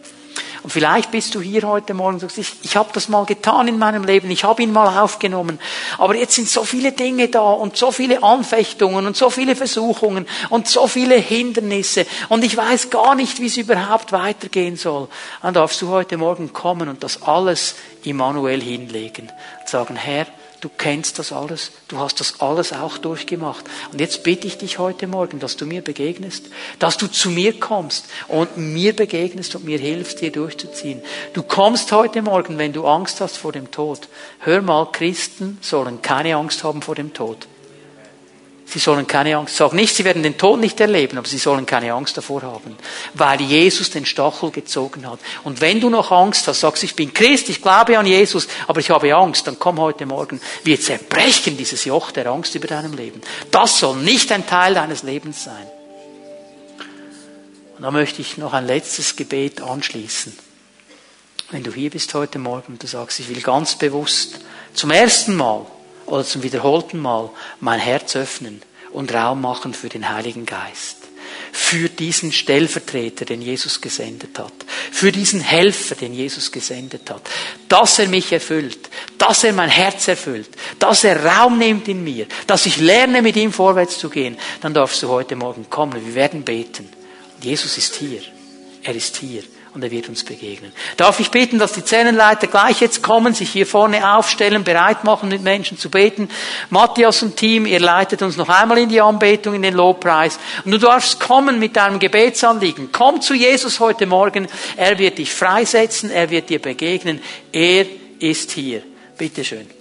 Und vielleicht bist du hier heute Morgen und sagst, ich, ich habe das mal getan in meinem Leben, ich habe ihn mal aufgenommen, aber jetzt sind so viele Dinge da und so viele Anfechtungen und so viele Versuchungen und so viele Hindernisse und ich weiß gar nicht, wie es überhaupt weitergehen soll. Dann darfst du heute Morgen kommen und das alles Immanuel hinlegen und sagen, Herr, Du kennst das alles. Du hast das alles auch durchgemacht. Und jetzt bitte ich dich heute Morgen, dass du mir begegnest, dass du zu mir kommst und mir begegnest und mir hilfst, hier durchzuziehen. Du kommst heute Morgen, wenn du Angst hast vor dem Tod. Hör mal, Christen sollen keine Angst haben vor dem Tod. Sie sollen keine Angst sagen. Nicht, sie werden den Tod nicht erleben, aber sie sollen keine Angst davor haben, weil Jesus den Stachel gezogen hat. Und wenn du noch Angst hast, sagst, ich bin Christ, ich glaube an Jesus, aber ich habe Angst, dann komm heute Morgen. Wir zerbrechen dieses Joch der Angst über deinem Leben. Das soll nicht ein Teil deines Lebens sein. Und da möchte ich noch ein letztes Gebet anschließen. Wenn du hier bist heute Morgen und du sagst, ich will ganz bewusst zum ersten Mal oder zum wiederholten Mal mein Herz öffnen und Raum machen für den Heiligen Geist. Für diesen Stellvertreter, den Jesus gesendet hat. Für diesen Helfer, den Jesus gesendet hat. Dass er mich erfüllt. Dass er mein Herz erfüllt. Dass er Raum nimmt in mir. Dass ich lerne, mit ihm vorwärts zu gehen. Dann darfst du heute Morgen kommen. Wir werden beten. Jesus ist hier. Er ist hier und er wird uns begegnen. Darf ich beten, dass die Zellenleiter gleich jetzt kommen, sich hier vorne aufstellen, bereit machen, mit Menschen zu beten. Matthias und Team, ihr leitet uns noch einmal in die Anbetung, in den Lobpreis. Und du darfst kommen mit deinem Gebetsanliegen. Komm zu Jesus heute Morgen. Er wird dich freisetzen, er wird dir begegnen. Er ist hier. Bitteschön.